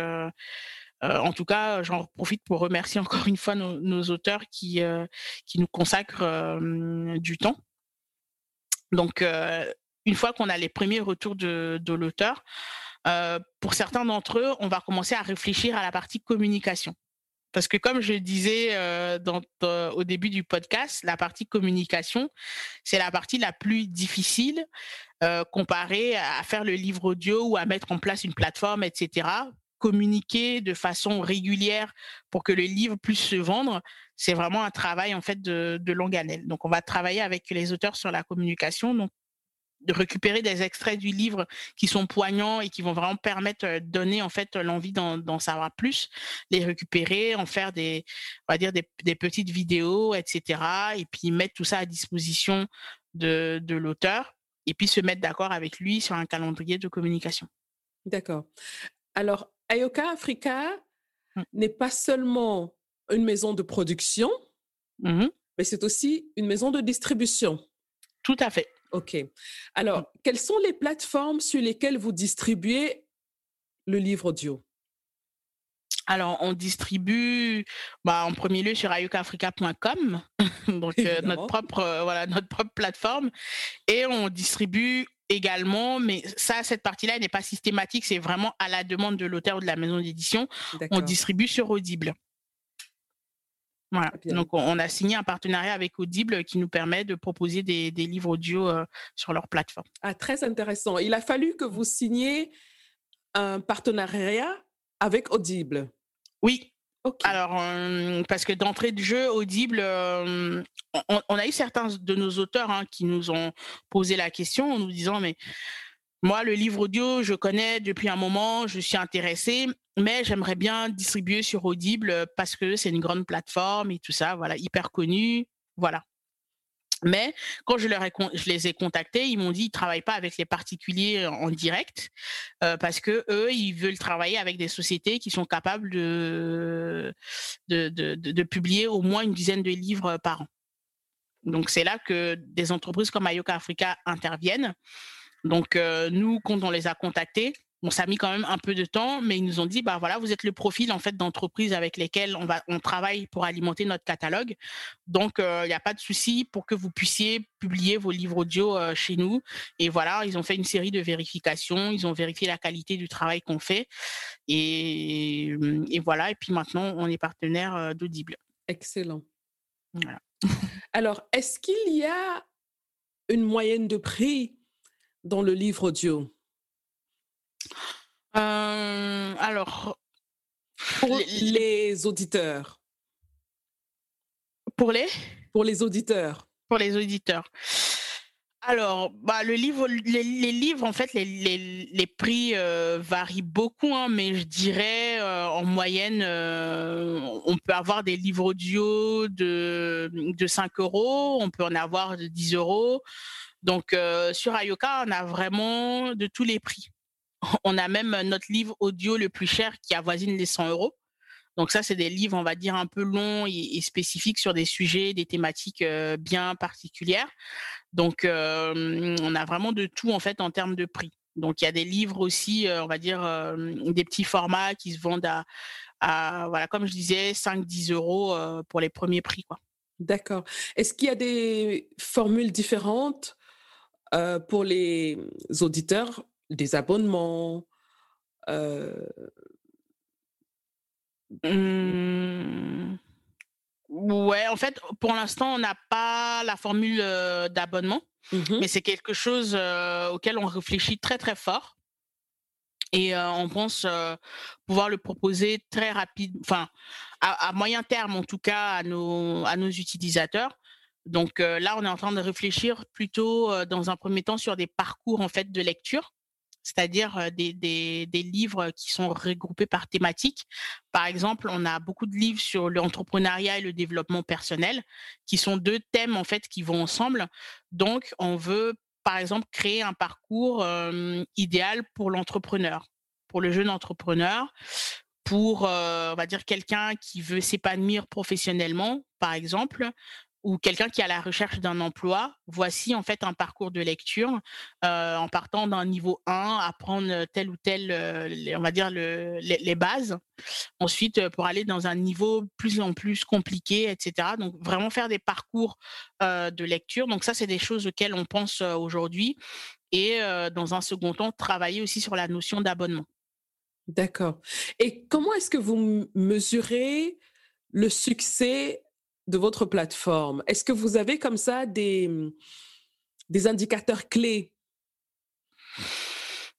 S2: en tout cas, j'en profite pour remercier encore une fois nos, auteurs qui, qui nous consacrent du temps. Donc, euh, une fois qu'on a les premiers retours de, l'auteur, euh, pour certains d'entre eux, on va commencer à réfléchir à la partie communication. Parce que comme je disais euh, au début du podcast, la partie communication, c'est la partie la plus difficile comparée à faire le livre audio ou à mettre en place une plateforme, etc communiquer de façon régulière pour que le livre puisse se vendre, c'est vraiment un travail en fait de, longue année. Donc on va travailler avec les auteurs sur la communication, donc de récupérer des extraits du livre qui sont poignants et qui vont vraiment permettre de donner en fait l'envie d'en savoir plus, les récupérer, en faire des, on va dire des, des petites vidéos, etc. Et puis mettre tout ça à disposition de, de l'auteur et puis se mettre d'accord avec lui sur un calendrier de communication.
S1: D'accord. Alors, Ayoka Africa mmh. n'est pas seulement une maison de production,
S2: mmh
S1: mais c'est aussi une maison de distribution.
S2: Tout à fait.
S1: OK. Alors, mmh. quelles sont les plateformes sur lesquelles vous distribuez le livre audio?
S2: Alors, on distribue bah, en premier lieu sur ayokafrica.com, donc euh, notre propre euh, voilà notre propre plateforme, et on distribue également, mais ça, cette partie-là n'est pas systématique, c'est vraiment à la demande de l'auteur ou de la maison d'édition. On distribue sur Audible. Voilà. Donc, on a signé un partenariat avec Audible qui nous permet de proposer des, livres audio euh, sur leur plateforme.
S1: Ah, très intéressant. Il a fallu que vous signiez un partenariat avec Audible.
S2: Oui, alors, euh, parce que d'entrée de jeu, Audible, euh, on, a eu certains de nos auteurs hein, qui nous ont posé la question en nous disant, mais moi, le livre audio, je connais depuis un moment, je suis intéressé, mais j'aimerais bien distribuer sur Audible parce que c'est une grande plateforme et tout ça, voilà, hyper connue, voilà. Mais quand je, les ai contactés, ils m'ont dit qu'ils travaillent pas avec les particuliers en direct euh, parce que eux, ils veulent travailler avec des sociétés qui sont capables de publier au moins une dizaine de livres par an. Donc c'est là que des entreprises comme Ayoka Africa interviennent. Donc euh, nous, quand on les a contactés, Bon, ça a mis quand même un peu de temps, mais ils nous ont dit, bah voilà, vous êtes le profil en fait d'entreprise avec lesquelles on va, on travaille pour alimenter notre catalogue. Donc, il euh, n'y a pas de souci pour que vous puissiez publier vos livres audio euh, chez nous. Et voilà, ils ont fait une série de vérifications, ils ont vérifié la qualité du travail qu'on fait, et, et, voilà. Et puis maintenant, on est partenaire euh, d'Audible.
S1: Excellent. Alors, est-ce qu'il y a une moyenne de prix dans le livre audio?
S2: Euh, alors,
S1: pour les, auditeurs.
S2: Pour les?
S1: Pour les auditeurs.
S2: Pour les auditeurs. Alors, bah, le livre, les, livres, en fait, les, les, prix euh, varient beaucoup, hein, mais je dirais euh, en moyenne, euh, on peut avoir des livres audio de, de 5 euros, on peut en avoir de 10 euros. Donc, sur Ayoka, on a vraiment de tous les prix. On a même notre livre audio le plus cher qui avoisine les 100 euros. Donc ça, c'est des livres, on va dire, un peu longs et, spécifiques sur des sujets, des thématiques bien particulières. Donc, on a vraiment de tout, en fait, en termes de prix. Donc, il y a des livres aussi, on va dire, des petits formats qui se vendent à, voilà, comme je disais, 5-10 euros pour les premiers prix.
S1: D'accord. Est-ce qu'il y a des formules différentes pour les auditeurs, des abonnements
S2: Mmh. Ouais, en fait, pour l'instant, on n'a pas la formule d'abonnement, mmh mais c'est quelque chose auquel on réfléchit très très fort. Et on pense pouvoir le proposer très rapide, enfin à, moyen terme en tout cas à nos, à nos utilisateurs. Donc là, on est en train de réfléchir plutôt dans un premier temps sur des parcours en fait de lecture c'est-à-dire des, des, livres qui sont regroupés par thématique. Par exemple, on a beaucoup de livres sur l'entrepreneuriat et le développement personnel, qui sont deux thèmes en fait qui vont ensemble. Donc, on veut par exemple créer un parcours idéal pour l'entrepreneur, pour le jeune entrepreneur, pour on va dire quelqu'un qui veut s'épanouir professionnellement, par exemple, ou quelqu'un qui est à la recherche d'un emploi, voici en fait un parcours de lecture euh, en partant d'un niveau 1, apprendre tel ou tel, euh, on va dire le, les, bases. Ensuite, euh, pour aller dans un niveau plus en plus compliqué, etc. Donc vraiment faire des parcours de lecture. Donc ça, c'est des choses auxquelles on pense aujourd'hui. Et dans un second temps, travailler aussi sur la notion d'abonnement.
S1: D'accord. Et comment est-ce que vous mesurez le succès de votre plateforme, est-ce que vous avez comme ça des, mmh, indicateurs clés?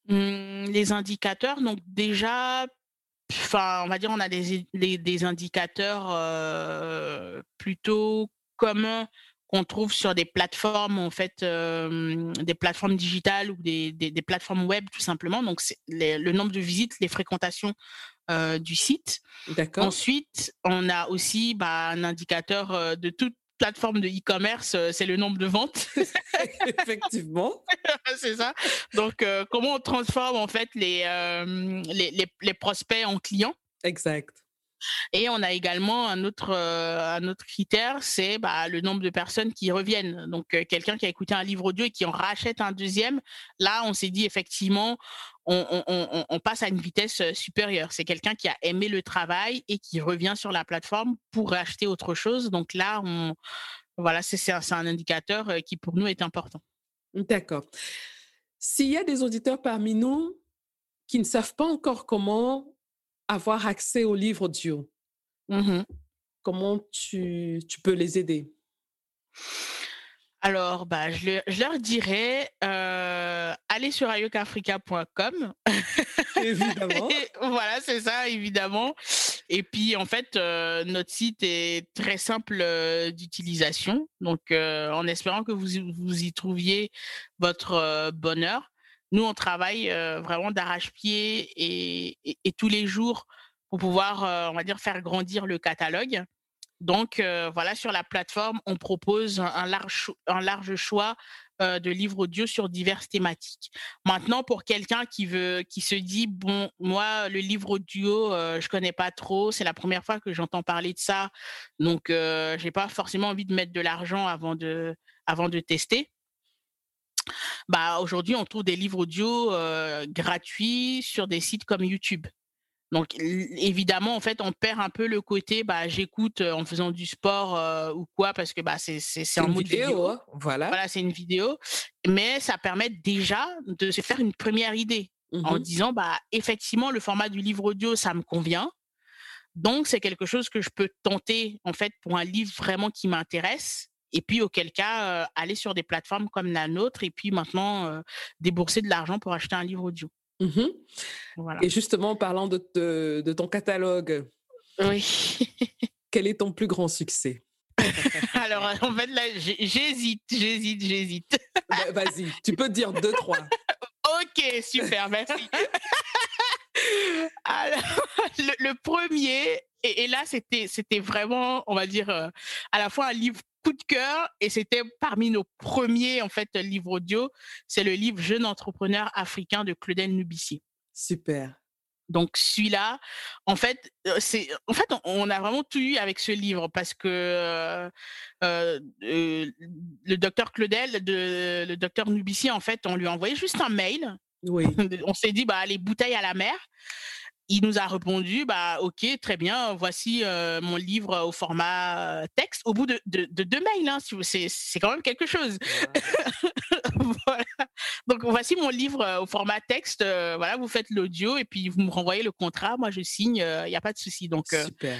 S2: Mmh, Les indicateurs, donc déjà, on va dire, on a des, indicateurs euh, plutôt communs qu'on trouve sur des plateformes, en fait, euh, des plateformes digitales ou des, plateformes web, tout simplement. Donc, le nombre de visites, les fréquentations euh, du site.
S1: D'accord.
S2: Ensuite, on a aussi bah, un indicateur euh, de toute plateforme de e-commerce, euh, c'est le nombre de ventes.
S1: Effectivement.
S2: c'est ça. Donc, comment on transforme en fait les, les, les, prospects en clients
S1: Exact.
S2: Et on a également un autre, un autre critère, c'est bah, le nombre de personnes qui reviennent. Donc, quelqu'un qui a écouté un livre audio et qui en rachète un deuxième, là, on s'est dit effectivement, on, passe à une vitesse supérieure. C'est quelqu'un qui a aimé le travail et qui revient sur la plateforme pour acheter autre chose. Donc là, on, voilà, c'est un, indicateur qui pour nous est important.
S1: D'accord. S'il y a des auditeurs parmi nous qui ne savent pas encore comment avoir accès aux livres audio, mmh comment tu, tu peux les aider?
S2: Alors, bah, je, leur dirais, euh, allez sur ayokafrica.com.
S1: Évidemment.
S2: voilà, c'est ça, évidemment. Et puis, en fait, euh, notre site est très simple euh, d'utilisation. Donc, en espérant que vous, vous y trouviez votre bonheur. Nous, on travaille vraiment d'arrache-pied et, et, tous les jours pour pouvoir, on va dire, faire grandir le catalogue. Donc euh, voilà, sur la plateforme, on propose un large, choix euh, de livres audio sur diverses thématiques. Maintenant, pour quelqu'un qui veut, qui se dit bon, moi le livre audio, euh, je connais pas trop, c'est la première fois que j'entends parler de ça, donc euh, j'ai pas forcément envie de mettre de l'argent avant de, avant de tester. Bah aujourd'hui, on trouve des livres audio gratuits sur des sites comme YouTube. Donc évidemment, en fait, on perd un peu le côté, bah, j'écoute en faisant du sport ou quoi, parce que bah, c'est un mode vidéo. Hein,
S1: voilà.
S2: Voilà, c'est une vidéo. Mais ça permet déjà de se faire une première idée en mmh disant, bah, effectivement, le format du livre audio, ça me convient. Donc, c'est quelque chose que je peux tenter, en fait, pour un livre vraiment qui m'intéresse. Et puis, auquel cas, aller sur des plateformes comme la nôtre et puis maintenant, débourser de l'argent pour acheter un livre audio.
S1: Mmh Et justement, en parlant de, ton catalogue,
S2: oui.
S1: quel est ton plus grand succès?
S2: Alors, en fait, là, j'hésite, j'hésite, j'hésite.
S1: Bah, vas-y, tu peux dire deux, trois.
S2: ok, super, merci. Alors, le, premier, et, là, c'était, c'était vraiment, on va dire, euh, à la fois un livre coup de cœur et c'était parmi nos premiers en fait livres audio. C'est le livre Jeune entrepreneur africain de Claudel Nubissier.
S1: Super.
S2: Donc celui-là, en fait, c'est en fait on, a vraiment tout eu avec ce livre parce que le docteur Claudel, de, le docteur Nubissier, en fait, on lui a envoyé juste un mail.
S1: Oui.
S2: On s'est dit bah les bouteilles à la mer il nous a répondu bah ok très bien voici mon livre au format texte au bout de, deux mails hein, c'est quand même quelque chose voilà. donc voici mon livre au format texte voilà vous faites l'audio et puis vous me renvoyez le contrat moi je signe il n'y a pas de souci donc
S1: super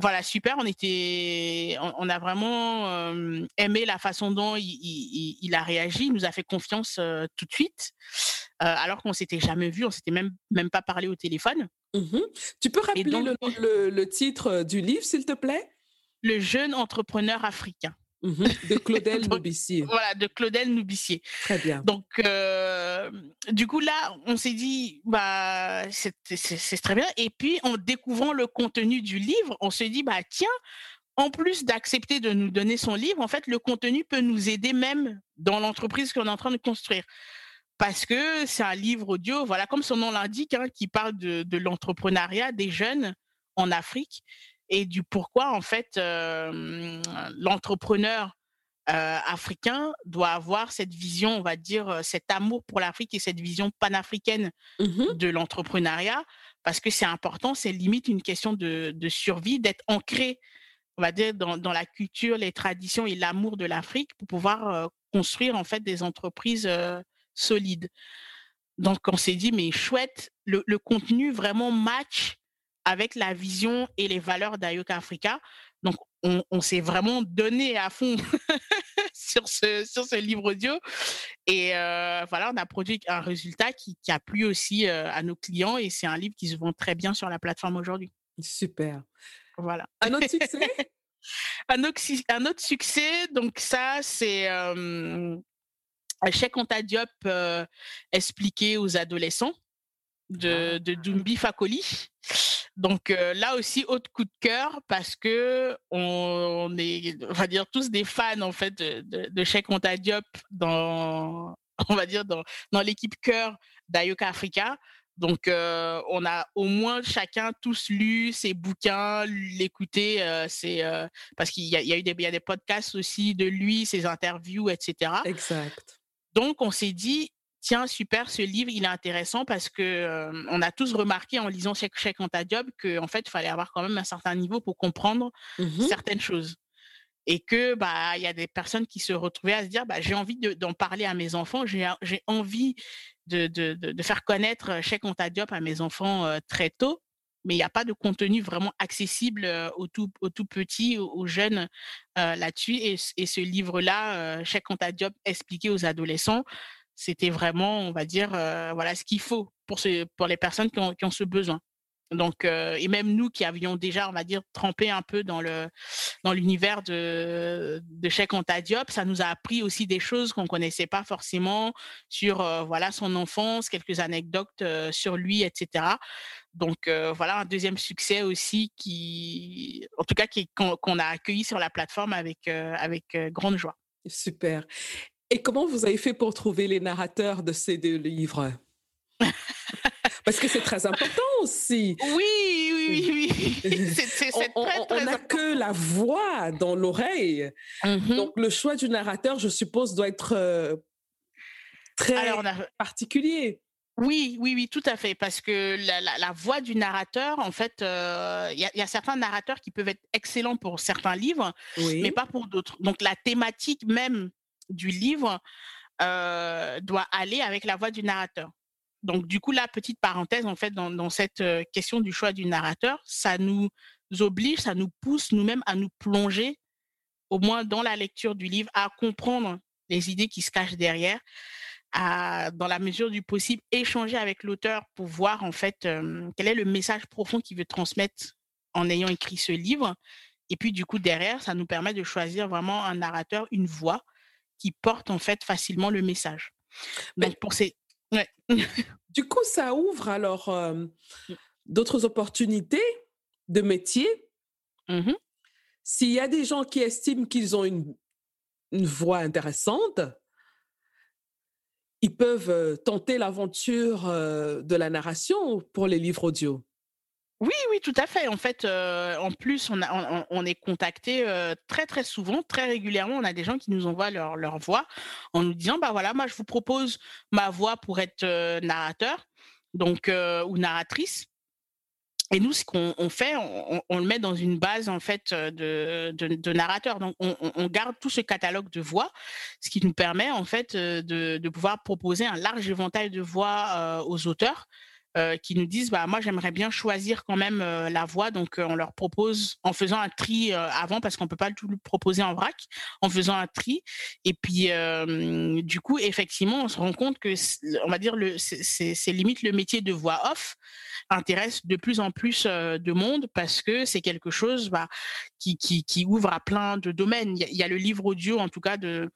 S2: voilà, super. On était, on, a vraiment aimé la façon dont il, a réagi. Il nous a fait confiance tout de suite, alors qu'on s'était jamais vu, on s'était même même pas parlé au téléphone.
S1: Mmh tu peux rappeler le, titre du livre, s'il te plaît?
S2: Le jeune entrepreneur africain.
S1: Mmh de Claudel Noubissier.
S2: Voilà, de Claudel Noubissier.
S1: Très bien.
S2: Donc, du coup, là, on s'est dit, bah, c'est très bien. Et puis, en découvrant le contenu du livre, on se dit, bah, tiens, en plus d'accepter de nous donner son livre, en fait, le contenu peut nous aider même dans l'entreprise qu'on est en train de construire parce que c'est un livre audio, voilà, comme son nom l'indique, hein, qui parle de, l'entrepreneuriat des jeunes en Afrique et du pourquoi, en fait, l'entrepreneur africain doit avoir cette vision, on va dire, cet amour pour l'Afrique et cette vision panafricaine
S1: mmh
S2: de l'entrepreneuriat, parce que c'est important, c'est limite une question de, survie, d'être ancré, on va dire, dans, dans, la culture, les traditions et l'amour de l'Afrique pour pouvoir construire, en fait, des entreprises solide. Donc, on s'est dit, mais chouette, le, contenu vraiment match avec la vision et les valeurs d'Ayoka Africa. Donc, on, s'est vraiment donné à fond sur, ce, sur ce livre audio. Et euh, voilà, on a produit un résultat qui, a plu aussi euh, à nos clients et c'est un livre qui se vend très bien sur la plateforme aujourd'hui.
S1: Super.
S2: Voilà.
S1: Un autre succès?
S2: Un, autre, un, autre, succès, donc ça, c'est euh, Cheikh Anta Diop euh, expliqué aux adolescents de, ah. de Dumbi Fakoli. Donc euh, là aussi, autre coup de cœur parce que on, est, on va dire tous des fans en fait de, de, de Cheikh Anta Diop dans, on va dire dans, dans l'équipe cœur d'Ayoka Africa. Donc, euh, on a au moins chacun tous lu ses bouquins, l'écouter. c'est parce qu'il y, a eu des, y a des podcasts aussi de lui, ses interviews, etc.
S1: Exact.
S2: Donc, on s'est dit, tiens, super, ce livre, il est intéressant parce que on a tous remarqué en lisant Cheikh Cheikh Anta Diop qu'en fait, il fallait avoir quand même un certain niveau pour comprendre
S1: mmh
S2: certaines choses. Et que bah il y a des personnes qui se retrouvaient à se dire bah j'ai envie d'en parler à mes enfants, j'ai envie de, de, de, faire connaître Cheikh Anta Diop à mes enfants très tôt mais il n'y a pas de contenu vraiment accessible aux tout, aux tout petits, aux, jeunes là-dessus. Et, ce livre-là, Cheikh Anta Diop expliqué aux adolescents, c'était vraiment, on va dire, voilà ce qu'il faut pour, les personnes qui ont ce besoin. Donc, et même nous qui avions déjà, on va dire, trempé un peu dans le dans l'univers de de Cheikh Anta Diop, ça nous a appris aussi des choses qu'on connaissait pas forcément sur voilà son enfance, quelques anecdotes sur lui, etc. Donc voilà un deuxième succès aussi qui, en tout cas, qu'on a accueilli sur la plateforme avec avec grande joie.
S1: Super. Et comment vous avez fait pour trouver les narrateurs de ces deux livres? Parce que c'est très important aussi.
S2: Oui, oui, oui.
S1: C'est très, on n'a que la voix dans l'oreille.
S2: Mm-hmm.
S1: Donc, le choix du narrateur, je suppose, doit être très particulier.
S2: Oui, oui, oui, tout à fait, parce que la, voix du narrateur, en fait, il y, a certains narrateurs qui peuvent être excellents pour certains livres, mais pas pour d'autres. Donc la thématique même du livre doit aller avec la voix du narrateur. Donc du coup, la petite parenthèse, en fait, dans, cette question du choix du narrateur, ça nous oblige, ça nous pousse nous-mêmes à nous plonger, au moins dans la lecture du livre, à comprendre les idées qui se cachent derrière à, dans la mesure du possible, échanger avec l'auteur pour voir en fait quel est le message profond qu'il veut transmettre en ayant écrit ce livre. Et puis, du coup, derrière, ça nous permet de choisir vraiment un narrateur, une voix qui porte en fait facilement le message. Donc, pour ces.
S1: du coup, ça ouvre alors mmh. d'autres opportunités de métier. Mmh S'il y a des gens qui estiment qu'ils ont une, une voix intéressante, ils peuvent tenter l'aventure de la narration pour les livres audio.
S2: Oui, oui, tout à fait. En fait, en plus, on, est contacté très, très souvent, très régulièrement. On a des gens qui nous envoient leur, voix en nous disant, bah voilà, moi, je vous propose ma voix pour être narrateur, donc ou narratrice. Et nous, ce qu'on fait, on, le met dans une base en fait de, de, narrateurs. Donc, on, garde tout ce catalogue de voix, ce qui nous permet en fait de, pouvoir proposer un large éventail de voix aux auteurs euh, qui nous disent bah moi j'aimerais bien choisir quand même euh, la voie donc euh, on leur propose en faisant un tri avant parce qu'on peut pas tout proposer en vrac en faisant un tri et puis du coup effectivement on se rend compte que on va dire le c'est limite le métier de voix off intéresse de plus en plus de monde parce que c'est quelque chose bah, qui, qui, qui, ouvre à plein de domaines. Il y, a, le livre audio, en tout cas, de,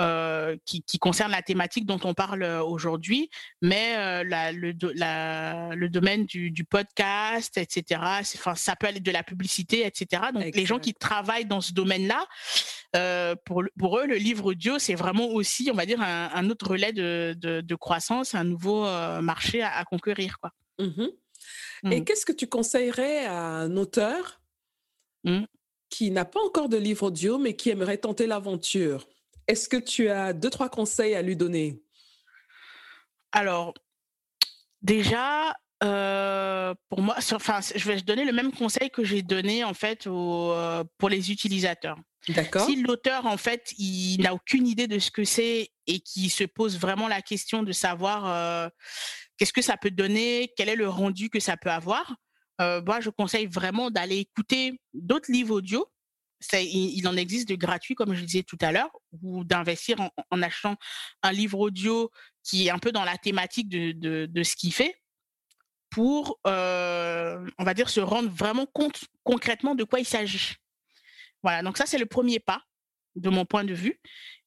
S2: euh, qui, concerne la thématique dont on parle euh, aujourd'hui, mais euh, le, le, domaine du, podcast, etc. Enfin, ça peut aller de la publicité, etc. Donc, les gens qui travaillent dans ce domaine-là, pour, pour eux, le livre audio, c'est vraiment aussi, on va dire, un, autre relais de, de, croissance, un nouveau marché à, conquérir, quoi.
S1: Mmh Et mmh. qu'est-ce que tu conseillerais à un auteur mmh. qui n'a pas encore de livre audio, mais qui aimerait tenter l'aventure? Est-ce que tu as deux, trois conseils à lui donner?
S2: Alors, déjà, euh, pour moi, enfin, je vais donner le même conseil que j'ai donné en fait euh, pour les utilisateurs.
S1: D'accord.
S2: Si l'auteur en fait, il n'a aucune idée de ce que c'est et qui se pose vraiment la question de savoir euh, qu'est-ce que ça peut donner, quel est le rendu que ça peut avoir, moi je conseille vraiment d'aller écouter d'autres livres audio il, en existe de gratuits, comme je disais tout à l'heure, ou d'investir en, achetant un livre audio qui est un peu dans la thématique de, de, ce qu'il fait, pour, euh, on va dire, se rendre vraiment compte concrètement de quoi il s'agit. Voilà, donc ça, c'est le premier pas, de mon point de vue.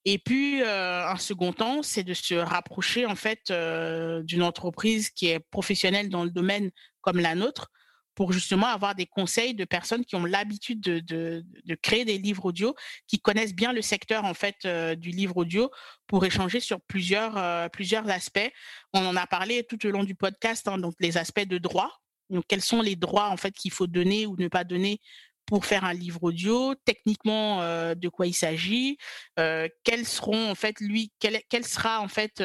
S2: Et puis, euh, un second temps, c'est de se rapprocher, en fait, euh, d'une entreprise qui est professionnelle dans le domaine comme la nôtre, pour justement avoir des conseils de personnes qui ont l'habitude de, de, créer des livres audio, qui connaissent bien le secteur en fait euh, du livre audio, pour échanger sur plusieurs euh, plusieurs aspects. On en a parlé tout au long du podcast, hein, donc les aspects de droit. Donc quels sont les droits en fait qu'il faut donner ou ne pas donner pour faire un livre audio, techniquement euh, de quoi il s'agit, seront en fait lui, quelle, quelle sera en fait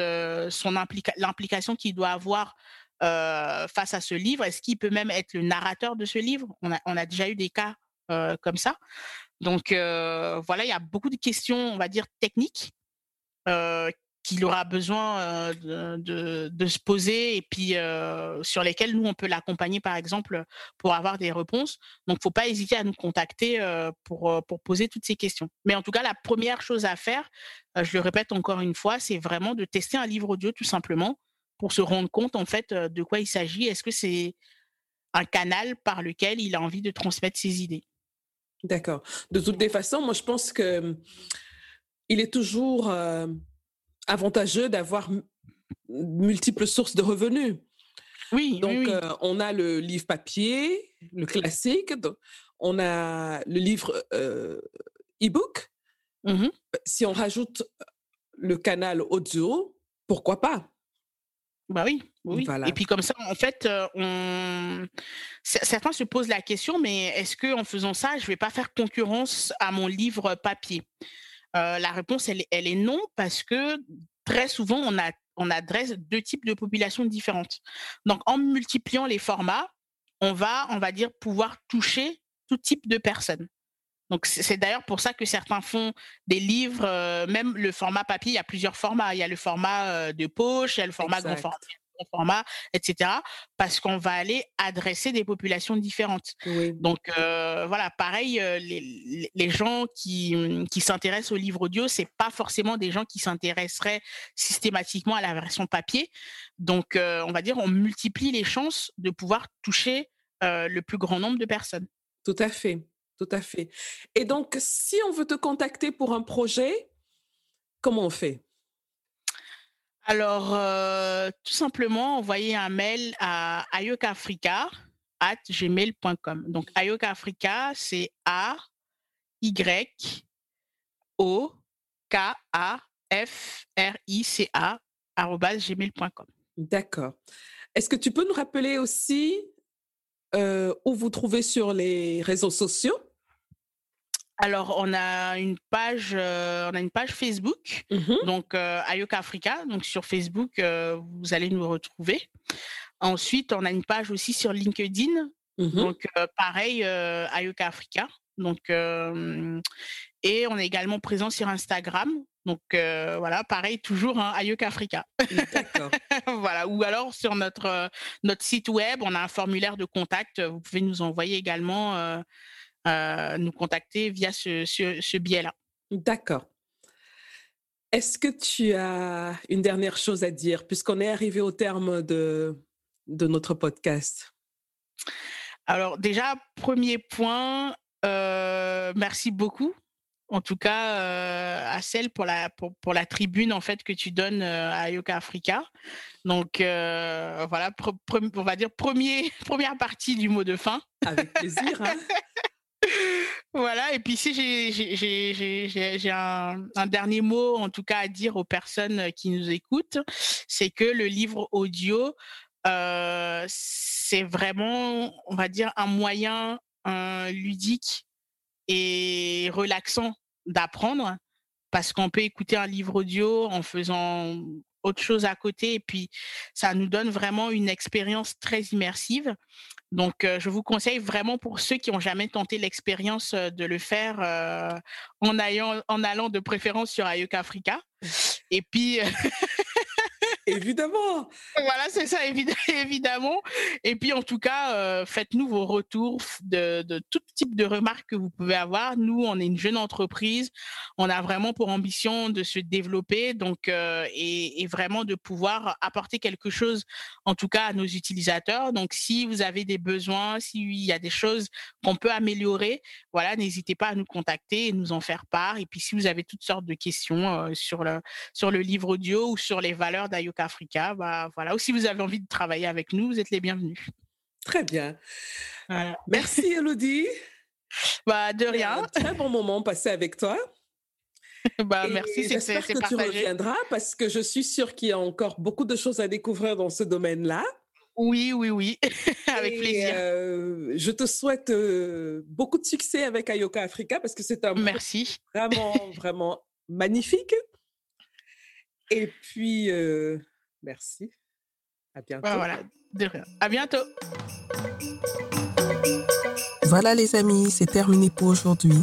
S2: son l'implication qu'il doit avoir euh, face à ce livre? Est-ce qu'il peut même être le narrateur de ce livre? On a, déjà eu des cas euh, comme ça. Donc euh, voilà, il y a beaucoup de questions, on va dire, techniques qu'il aura besoin de, se poser et puis sur lesquelles nous, on peut l'accompagner, par exemple, pour avoir des réponses. Donc, il ne faut pas hésiter à nous contacter pour poser toutes ces questions. Mais en tout cas, la première chose à faire, je le répète encore une fois, c'est vraiment de tester un livre audio tout simplement pour se rendre compte en fait de quoi il s'agit? Est-ce que c'est un canal par lequel il a envie de transmettre ses idées?
S1: D'accord. De toutes les façons, moi je pense que il est toujours avantageux d'avoir multiples sources de revenus.
S2: Oui.
S1: Donc
S2: oui,
S1: on a le livre papier, le classique, on a le livre e-book. Mmh si on rajoute le canal audio, pourquoi pas?
S2: Bah oui, oui. Et puis comme ça, en fait, euh, on... certains se posent la question, mais est-ce que en faisant ça, je vais pas faire concurrence à mon livre papier? Euh, La réponse, elle, elle, est non, parce que très souvent, on, a, on adresse deux types de populations différentes. Donc, en multipliant les formats, on va, on va dire, pouvoir toucher tout type de personnes. Donc c'est d'ailleurs pour ça que certains font des livres, euh, même le format papier, il y a plusieurs formats. Il y a le format euh, de poche, il y a le format grand format, format, etc. Parce qu'on va aller adresser des populations différentes. Donc euh, voilà, pareil, les, les, gens qui, mmh, qui s'intéressent au livre audio, c'est pas forcément des gens qui s'intéresseraient systématiquement à la version papier. Donc on va dire, on multiplie les chances de pouvoir toucher le plus grand nombre de personnes.
S1: Tout à fait. Tout à fait. Et donc, si on veut te contacter pour un projet, comment on fait?
S2: Alors, euh, tout simplement, envoyer un mail à ayokafrica at gmail.com. Donc, ayokafrica, c'est A, Y, O, K, A, F, R, I, C, A, gmail.com.
S1: D'accord. Est-ce que tu peux nous rappeler aussi euh, où vous trouvez sur les réseaux sociaux?
S2: Alors, on a une page, euh, on a une page Facebook, mmh donc euh, Ayoka Africa. Donc sur Facebook, vous allez nous retrouver. Ensuite, on a une page aussi sur LinkedIn. Mmh donc pareil, Ayoka Africa. Donc et on est également présent sur Instagram. Donc voilà, pareil, toujours hein, Africa. D'accord. voilà, ou alors sur notre notre site web, on a un formulaire de contact. Vous pouvez nous envoyer également euh, nous contacter via ce, ce, biais-là.
S1: D'accord. Est-ce que tu as une dernière chose à dire, puisqu'on est arrivé au terme de, de notre podcast?
S2: Alors déjà, premier point, euh, merci beaucoup. En tout cas, euh, à celle pour la pour, pour, la tribune en fait que tu donnes à Yoka Africa. Donc voilà, on va dire premier première partie du mot de fin.
S1: Avec plaisir. Hein
S2: voilà, et puis si j'ai un, dernier mot, en tout cas, à dire aux personnes qui nous écoutent, c'est que le livre audio, euh, c'est vraiment, on va dire, un moyen ludique et relaxant d'apprendre, parce qu'on peut écouter un livre audio en faisant autre chose à côté, et puis ça nous donne vraiment une expérience très immersive. Donc, je vous conseille vraiment pour ceux qui n'ont jamais tenté l'expérience de le faire en, en allant de préférence sur Ayoka Africa. Et puis,
S1: Évidemment.
S2: Voilà, c'est ça, évidemment. Et puis, en tout cas, euh, faites-nous vos retours de, tout type de remarques que vous pouvez avoir. Nous, on est une jeune entreprise. On a vraiment pour ambition de se développer donc, euh, et, vraiment de pouvoir apporter quelque chose, en tout cas, à nos utilisateurs. Donc, si vous avez des besoins, s'il y a des choses qu'on peut améliorer, voilà, n'hésitez pas à nous contacter et nous en faire part. Et puis, si vous avez toutes sortes de questions euh, sur, le, sur le livre audio ou sur les valeurs d'Ayoka Africa, bah, voilà. Ou si vous avez envie de travailler avec nous, vous êtes les bienvenus.
S1: Très bien. Merci Elodie.
S2: Bah, de rien.
S1: Un très bon moment passé avec toi.
S2: bah, merci,
S1: J'espère que tu reviendras parce que je suis sûre qu'il y a encore beaucoup de choses à découvrir dans ce domaine-là.
S2: Oui, oui, oui, avec plaisir.
S1: Euh, je te souhaite euh, beaucoup de succès avec Ayoka Africa parce que c'est un
S2: Merci.
S1: vraiment, vraiment magnifique. Et puis, euh, Merci. À bientôt.
S2: Bah, voilà, de rien. À bientôt.
S3: Voilà les amis, c'est terminé pour aujourd'hui.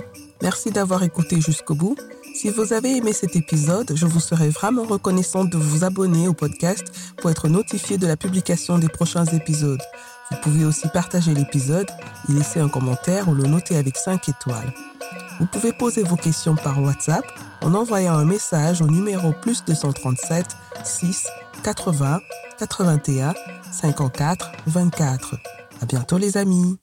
S3: Merci d'avoir écouté jusqu'au bout. Si vous avez aimé cet épisode, je vous serais vraiment reconnaissante de vous abonner au podcast pour être notifié de la publication des prochains épisodes. Vous pouvez aussi partager l'épisode, y laisser un commentaire ou le noter avec 5 étoiles. Vous pouvez poser vos questions par WhatsApp en envoyant un message au numéro plus 237 6 80 81 54 24. À bientôt les amis.